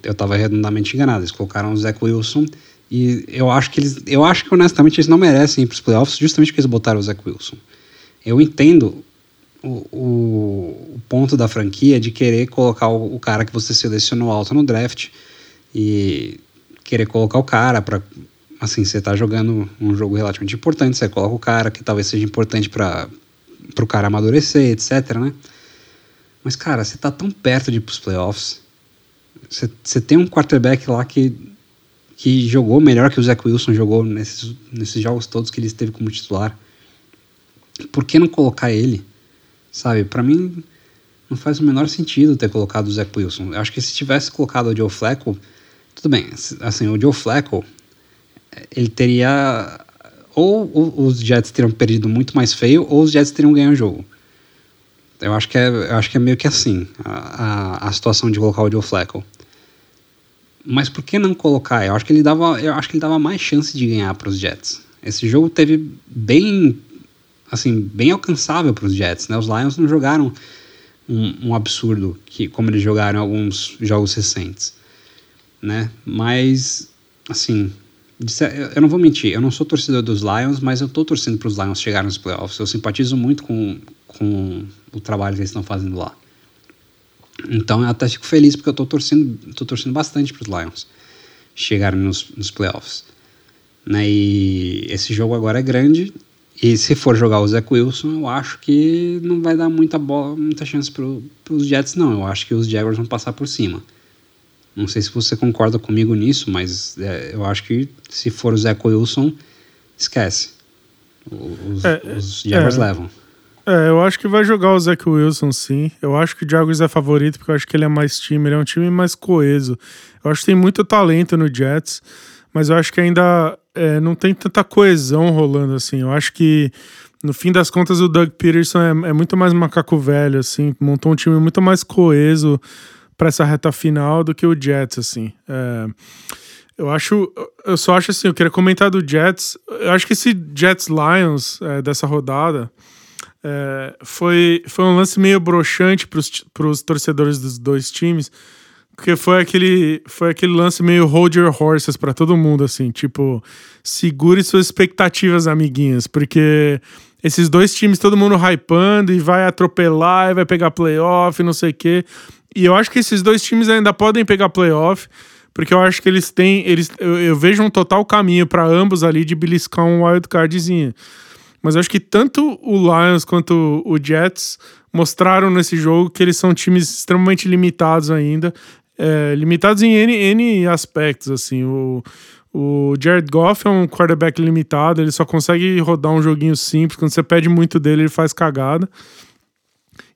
Eu estava redondamente enganado. Eles colocaram o Zach Wilson e eu acho que eles, eu acho que honestamente eles não merecem ir para os playoffs justamente porque eles botaram o Zach Wilson. Eu entendo o, o, o, ponto da franquia de querer colocar o, o, cara que você selecionou alto no draft e querer colocar o cara para assim você está jogando um jogo relativamente importante, você coloca o cara que talvez seja importante para o cara amadurecer, etc, né? Mas cara, você está tão perto de ir para os playoffs você tem um quarterback lá que, que jogou melhor que o Zach Wilson jogou nesses, nesses jogos todos que ele esteve como titular. Por que não colocar ele? Sabe, para mim não faz o menor sentido ter colocado o Zach Wilson. Eu acho que se tivesse colocado o Joe Flacco, tudo bem, assim, o Joe Flacco, ele teria ou os Jets teriam perdido muito mais feio ou os Jets teriam ganho o jogo. Eu acho que é, eu acho que é meio que assim a, a, a situação de colocar o Joe Flacco. Mas por que não colocar? Eu acho que ele dava, eu acho que ele dava mais chance de ganhar para os Jets. Esse jogo teve bem, assim, bem alcançável para os Jets. Né? Os Lions não jogaram um, um, absurdo que como eles jogaram alguns jogos recentes, né? Mas, assim, eu não vou mentir, eu não sou torcedor dos Lions, mas eu estou torcendo para os Lions chegarem nos playoffs. Eu simpatizo muito com, com o trabalho que eles estão fazendo lá. Então eu até fico feliz porque eu estou torcendo, tô torcendo bastante para os Lions chegarem nos, nos playoffs. Né? E esse jogo agora é grande. E se for jogar o Zach Wilson, eu acho que não vai dar muita bola, muita chance para os Jets, não. Eu acho que os Jaguars vão passar por cima. Não sei se você concorda comigo nisso, mas é, eu acho que se for o Zach Wilson, esquece. Os, é, os Jaguars é. levam. É, eu acho que vai jogar o Zach Wilson, sim. Eu acho que o Jaguars é favorito porque eu acho que ele é mais time, ele é um time mais coeso. Eu acho que tem muito talento no Jets, mas eu acho que ainda é, não tem tanta coesão rolando assim. Eu acho que no fim das contas o Doug Peterson é, é muito mais macaco velho, assim, montou um time muito mais coeso para essa reta final do que o Jets, assim. É, eu acho, eu só acho assim, eu queria comentar do Jets. Eu acho que esse Jets Lions é, dessa rodada é, foi, foi um lance meio broxante para os torcedores dos dois times, porque foi aquele, foi aquele lance meio hold your horses para todo mundo, assim, tipo, segure suas expectativas, amiguinhas, porque esses dois times, todo mundo hypando e vai atropelar e vai pegar playoff, não sei o quê. E eu acho que esses dois times ainda podem pegar playoff, porque eu acho que eles têm. Eles, eu, eu vejo um total caminho para ambos ali de beliscar um wildcardzinho. Mas eu acho que tanto o Lions quanto o Jets mostraram nesse jogo que eles são times extremamente limitados ainda. É, limitados em N, N aspectos, assim. O, o Jared Goff é um quarterback limitado, ele só consegue rodar um joguinho simples. Quando você pede muito dele, ele faz cagada.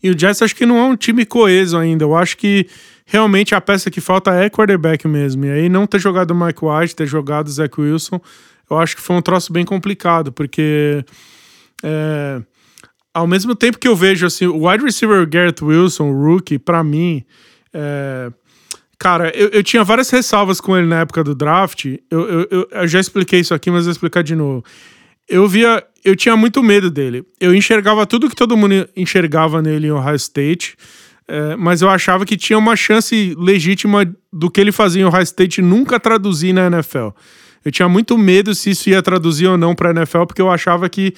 E o Jets acho que não é um time coeso ainda. Eu acho que realmente a peça que falta é quarterback mesmo. E aí não ter jogado o Mike White, ter jogado o Zach Wilson, eu acho que foi um troço bem complicado, porque é, ao mesmo tempo que eu vejo assim, o wide receiver Garrett Wilson, o rookie, para mim, é, cara, eu, eu tinha várias ressalvas com ele na época do draft. Eu, eu, eu, já expliquei isso aqui, mas vou explicar de novo. Eu via, eu tinha muito medo dele. Eu enxergava tudo que todo mundo enxergava nele em Ohio State. É, mas eu achava que tinha uma chance legítima do que ele fazia em Ohio State nunca traduzir na NFL. Eu tinha muito medo se isso ia traduzir ou não para a NFL, porque eu achava que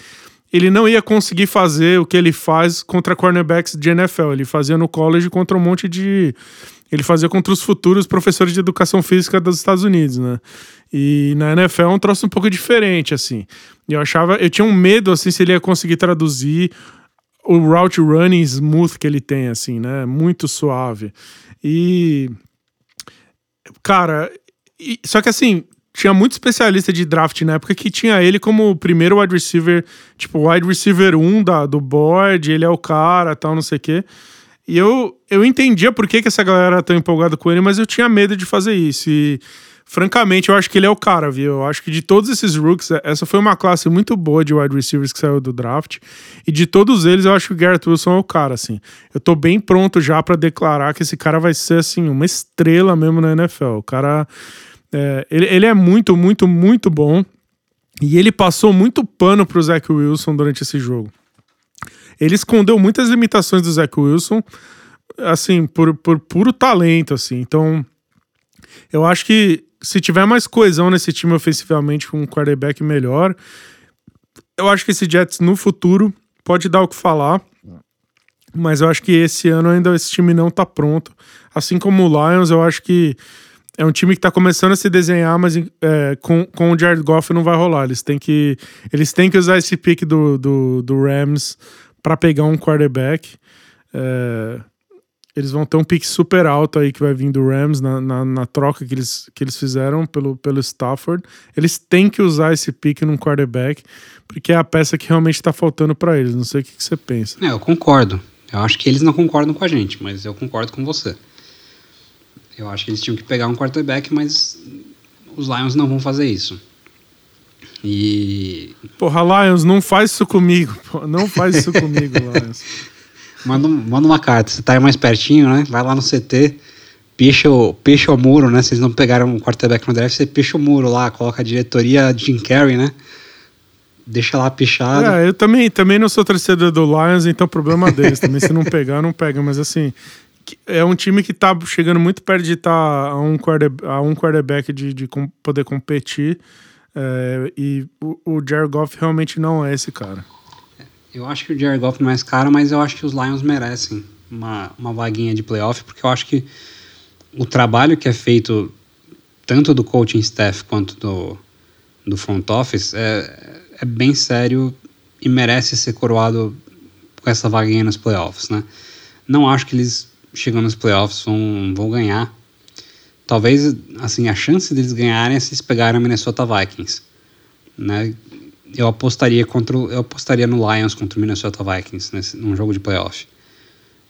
ele não ia conseguir fazer o que ele faz contra cornerbacks de NFL. Ele fazia no college contra um monte de. Ele fazia contra os futuros professores de educação física dos Estados Unidos, né? E na NFL é um troço um pouco diferente, assim. Eu achava. Eu tinha um medo, assim, se ele ia conseguir traduzir o route running smooth que ele tem, assim, né? Muito suave. E. Cara. E, só que assim, tinha muito especialista de draft na época que tinha ele como o primeiro wide receiver, tipo, wide receiver 1 da, do board, ele é o cara, tal, não sei o quê. E eu, eu entendia por que, que essa galera era tão empolgada com ele, mas eu tinha medo de fazer isso. E, francamente, eu acho que ele é o cara, viu? Eu acho que de todos esses rooks, essa foi uma classe muito boa de wide receivers que saiu do draft. E de todos eles, eu acho que o Garrett Wilson é o cara, assim. Eu tô bem pronto já para declarar que esse cara vai ser, assim, uma estrela mesmo na NFL. O cara. É, ele, ele é muito, muito, muito bom. E ele passou muito pano pro Zach Wilson durante esse jogo ele escondeu muitas limitações do Zach Wilson, assim, por, por puro talento, assim. Então, eu acho que se tiver mais coesão nesse time ofensivamente com um quarterback melhor, eu acho que esse Jets no futuro pode dar o que falar. Mas eu acho que esse ano ainda esse time não tá pronto. Assim como o Lions, eu acho que é um time que tá começando a se desenhar, mas é, com, com o Jared Goff não vai rolar. Eles têm que, eles têm que usar esse pick do, do, do Rams para pegar um quarterback. É, eles vão ter um pick super alto aí que vai vir do Rams na, na, na, troca que eles, que eles fizeram pelo, pelo Stafford. Eles têm que usar esse pick num quarterback, porque é a peça que realmente está faltando para eles. Não sei o que, que você pensa. É, eu concordo. Eu acho que eles não concordam com a gente, mas eu concordo com você. Eu acho que eles tinham que pegar um quarterback, mas os Lions não vão fazer isso. E. Porra, Lions, não faz isso comigo. Porra, não faz isso comigo, Lions. manda, manda uma carta. Você tá aí mais pertinho, né? Vai lá no CT, picha o, picha o muro, né? Vocês não pegaram um quarterback no draft, você picha o muro lá, coloca a diretoria Jim Carrey, né? Deixa lá pichado. É, eu também, também não sou torcedor do Lions, então o problema deles. Também se não pegar, não pega. Mas assim, é um time que tá chegando muito perto de estar tá a, um quarterback, a um quarterback de, de poder competir. É, e o, o Jared Goff realmente não é esse cara. Eu acho que o Jared Goff não é esse cara, mas eu acho que os Lions merecem uma, uma vaguinha de playoff, porque eu acho que o trabalho que é feito tanto do coaching staff quanto do, do front office é, é bem sério e merece ser coroado com essa vaguinha nos playoffs, né? Não acho que eles chegando nos playoffs vão, vão ganhar, talvez assim a chance deles ganharem é se eles pegarem o Minnesota Vikings, né? Eu apostaria contra eu apostaria no Lions contra o Minnesota Vikings nesse num jogo de playoff.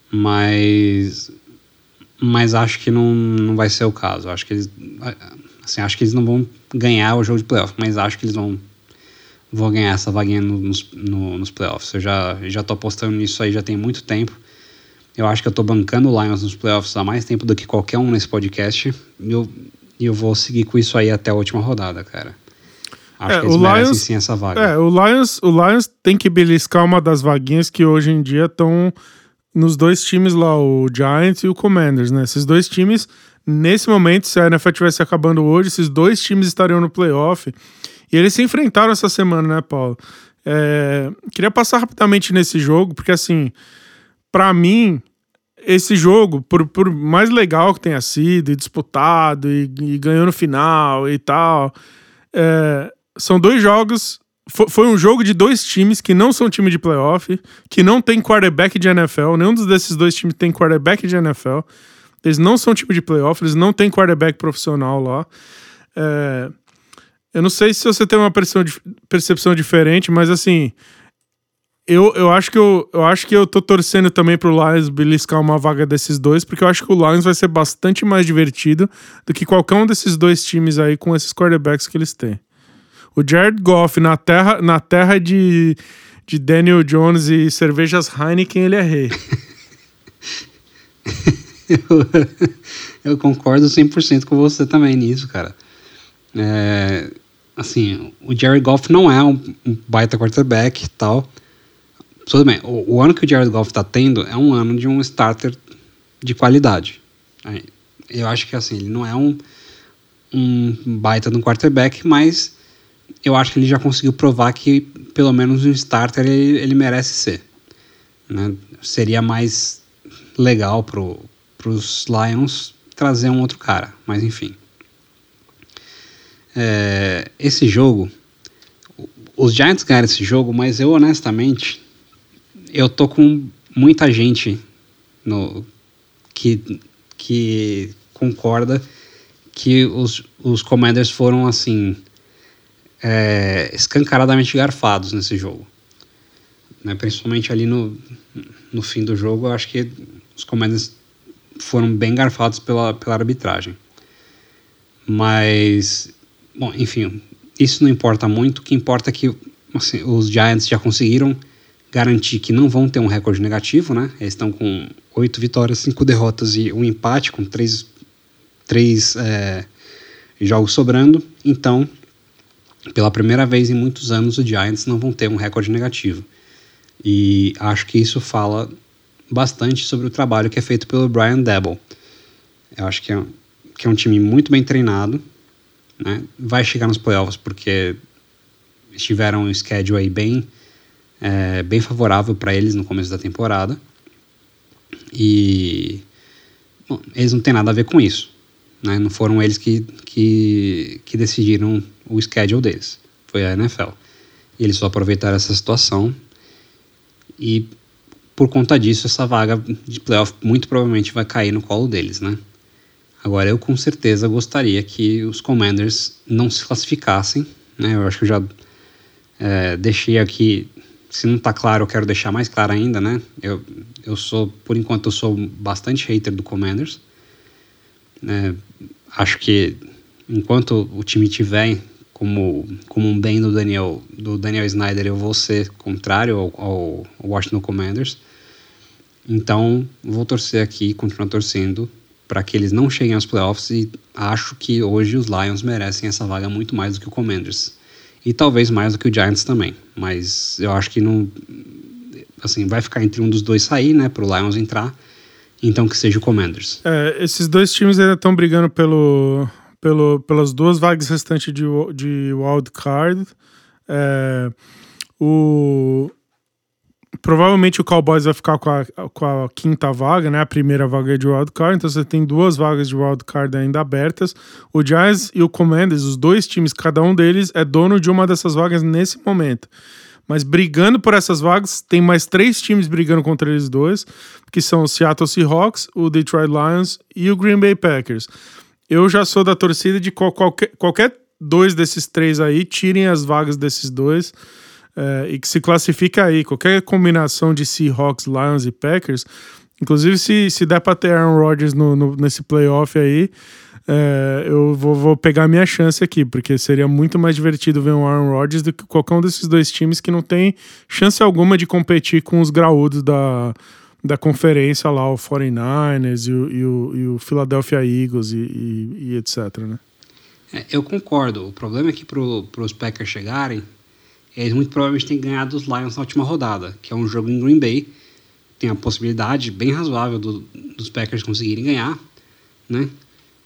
Mas mas acho que não, não vai ser o caso. Acho que eles assim, acho que eles não vão ganhar o jogo de playoff, mas acho que eles vão vão ganhar essa vaguinha nos, no, nos playoffs. Eu já já tô apostando nisso aí já tem muito tempo. Eu acho que eu tô bancando o Lions nos playoffs há mais tempo do que qualquer um nesse podcast. E eu, eu vou seguir com isso aí até a última rodada, cara. Acho é, que eles o merecem Lions, sim essa vaga. É, o Lions, o Lions tem que beliscar uma das vaguinhas que hoje em dia estão nos dois times lá, o Giants e o Commanders, né? Esses dois times, nesse momento, se a NFL tivesse acabando hoje, esses dois times estariam no playoff. E eles se enfrentaram essa semana, né, Paulo? É, queria passar rapidamente nesse jogo, porque assim, para mim, esse jogo, por, por mais legal que tenha sido, e disputado, e, e ganhou no final e tal, é, são dois jogos. Foi, um jogo de dois times que não são time de playoff, que não tem quarterback de NFL. Nenhum desses dois times tem quarterback de NFL. Eles não são time de playoff, eles não têm quarterback profissional lá. É, eu não sei se você tem uma percepção, percepção diferente, mas assim, eu, eu, acho que eu, eu acho que eu tô torcendo também pro Lions beliscar uma vaga desses dois, porque eu acho que o Lions vai ser bastante mais divertido do que qualquer um desses dois times aí com esses quarterbacks que eles têm. O Jared Goff na terra, na terra de, de Daniel Jones e cervejas Heineken, ele é rei. eu, eu concordo 100% com você também nisso, cara. É, assim, o Jared Goff não é um, um baita quarterback e tal, tudo bem, o, o ano que o Jared Goff está tendo é um ano de um starter de qualidade. Eu acho que assim, ele não é um, um baita no quarterback, mas eu acho que ele já conseguiu provar que pelo menos um starter ele, ele merece ser. Né? Seria mais legal para os Lions trazer um outro cara, mas enfim. É, esse jogo, os Giants ganharam esse jogo, mas eu honestamente eu tô com muita gente no, que, que concorda que os, os Commanders foram assim é, escancaradamente garfados nesse jogo. Né? Principalmente ali no, no fim do jogo, eu acho que os Commanders foram bem garfados pela, pela arbitragem. Mas, bom, enfim, isso não importa muito. O que importa é que assim, os Giants já conseguiram garantir que não vão ter um recorde negativo, né? Eles estão com oito vitórias, cinco derrotas e um empate, com três, três é, jogos sobrando. Então, pela primeira vez em muitos anos, os Giants não vão ter um recorde negativo. E acho que isso fala bastante sobre o trabalho que é feito pelo Brian Debble. Eu acho que é, que é um time muito bem treinado, né? vai chegar nos playoffs porque tiveram um schedule aí bem, é, bem favorável para eles no começo da temporada. E bom, eles não têm nada a ver com isso. Né? Não foram eles que, que, que decidiram o schedule deles. Foi a NFL. E eles só aproveitaram essa situação e por conta disso essa vaga de playoff muito provavelmente vai cair no colo deles, né? Agora eu com certeza gostaria que os Commanders não se classificassem, né? Eu acho que eu já é, deixei aqui, se não está claro eu quero deixar mais claro ainda, né? Eu, eu sou, por enquanto eu sou bastante hater do Commanders, né? Acho que enquanto o time tiver como, como um bem do Daniel, do Daniel Snyder, eu vou ser contrário ao, ao Washington Commanders. Então, vou torcer aqui, continuar torcendo para que eles não cheguem aos playoffs e acho que hoje os Lions merecem essa vaga muito mais do que o Commanders. E talvez mais do que o Giants também, mas eu acho que não assim, vai ficar entre um dos dois sair, né, para o Lions entrar. Então que seja o Commanders. É, esses dois times ainda estão brigando pelo pelo, pelas duas vagas restantes de, de wild card. É, o, provavelmente o Cowboys vai ficar com a, com a quinta vaga, né? A primeira vaga é de wild card, então você tem duas vagas de wild card ainda abertas. O Giants e o Commanders, os dois times, cada um deles é dono de uma dessas vagas nesse momento. Mas brigando por essas vagas, tem mais três times brigando contra eles dois, que são o Seattle Seahawks, o Detroit Lions e o Green Bay Packers eu já sou da torcida de qual, qualquer, qualquer dois desses três aí, tirem as vagas desses dois é, e que se classifique aí. Qualquer combinação de Seahawks, Lions e Packers, inclusive se, se der para ter Aaron Rodgers no, no, nesse playoff aí, é, eu vou, vou pegar minha chance aqui, porque seria muito mais divertido ver um Aaron Rodgers do que qualquer um desses dois times que não tem chance alguma de competir com os graúdos da da conferência lá, o 49ers e o, e o, e o Philadelphia Eagles e, e, e etc, né? É, eu concordo. O problema é que para os Packers chegarem, eles muito provavelmente têm ganhado os Lions na última rodada, que é um jogo em Green Bay. Tem a possibilidade bem razoável do, dos Packers conseguirem ganhar, né?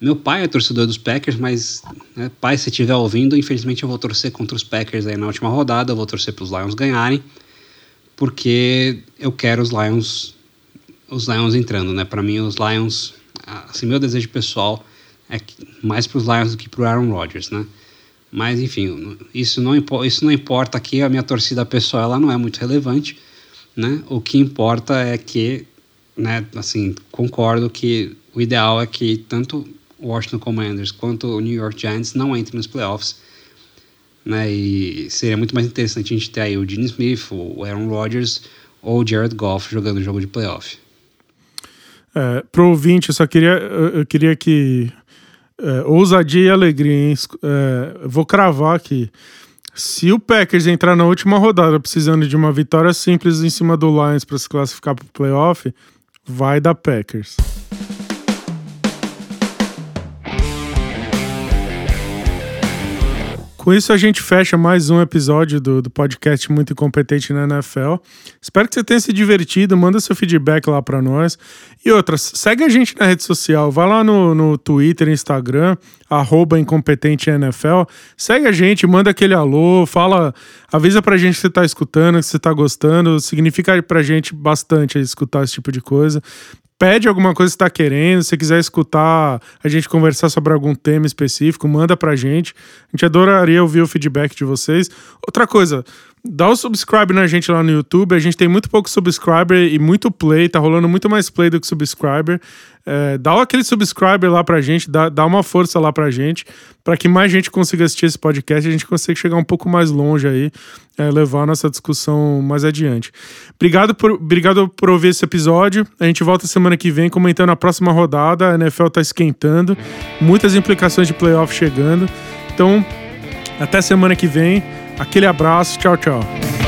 Meu pai é torcedor dos Packers, mas, né, pai, se estiver ouvindo, infelizmente eu vou torcer contra os Packers aí na última rodada, eu vou torcer para os Lions ganharem, porque eu quero os Lions os Lions entrando, né? Para mim, os Lions, assim, meu desejo pessoal é mais para os Lions do que para o Aaron Rodgers, né? Mas, enfim, isso não, isso não importa aqui, a minha torcida pessoal ela não é muito relevante, né? O que importa é que, né, assim, concordo que o ideal é que tanto o Washington Commanders quanto o New York Giants não entrem nos playoffs, né? E seria muito mais interessante a gente ter aí o Gene Smith, o Aaron Rodgers ou o Jared Goff jogando jogo de playoff. É, pro ouvinte, eu só queria, eu queria que. É, ousadia e alegria, hein? É, vou cravar aqui. Se o Packers entrar na última rodada precisando de uma vitória simples em cima do Lions para se classificar para o playoff, vai dar Packers. Com isso, a gente fecha mais um episódio do, do podcast Muito Incompetente na NFL. Espero que você tenha se divertido. Manda seu feedback lá para nós. E outras, segue a gente na rede social. Vai lá no, no Twitter, Instagram, arroba IncompetenteNFL. Segue a gente, manda aquele alô, fala, avisa pra gente que você tá escutando, que você tá gostando. Significa pra gente bastante escutar esse tipo de coisa pede alguma coisa que está querendo, se quiser escutar a gente conversar sobre algum tema específico, manda pra gente. A gente adoraria ouvir o feedback de vocês. Outra coisa, dá o subscribe na gente lá no YouTube. A gente tem muito pouco subscriber e muito play, tá rolando muito mais play do que subscriber. É, dá aquele subscriber lá pra gente, dá, dá uma força lá pra gente, para que mais gente consiga assistir esse podcast e a gente consiga chegar um pouco mais longe aí, é, levar a nossa discussão mais adiante. Obrigado por, obrigado por ouvir esse episódio. A gente volta semana que vem comentando a próxima rodada. A NFL tá esquentando, muitas implicações de playoff chegando. Então, até semana que vem. Aquele abraço, tchau, tchau.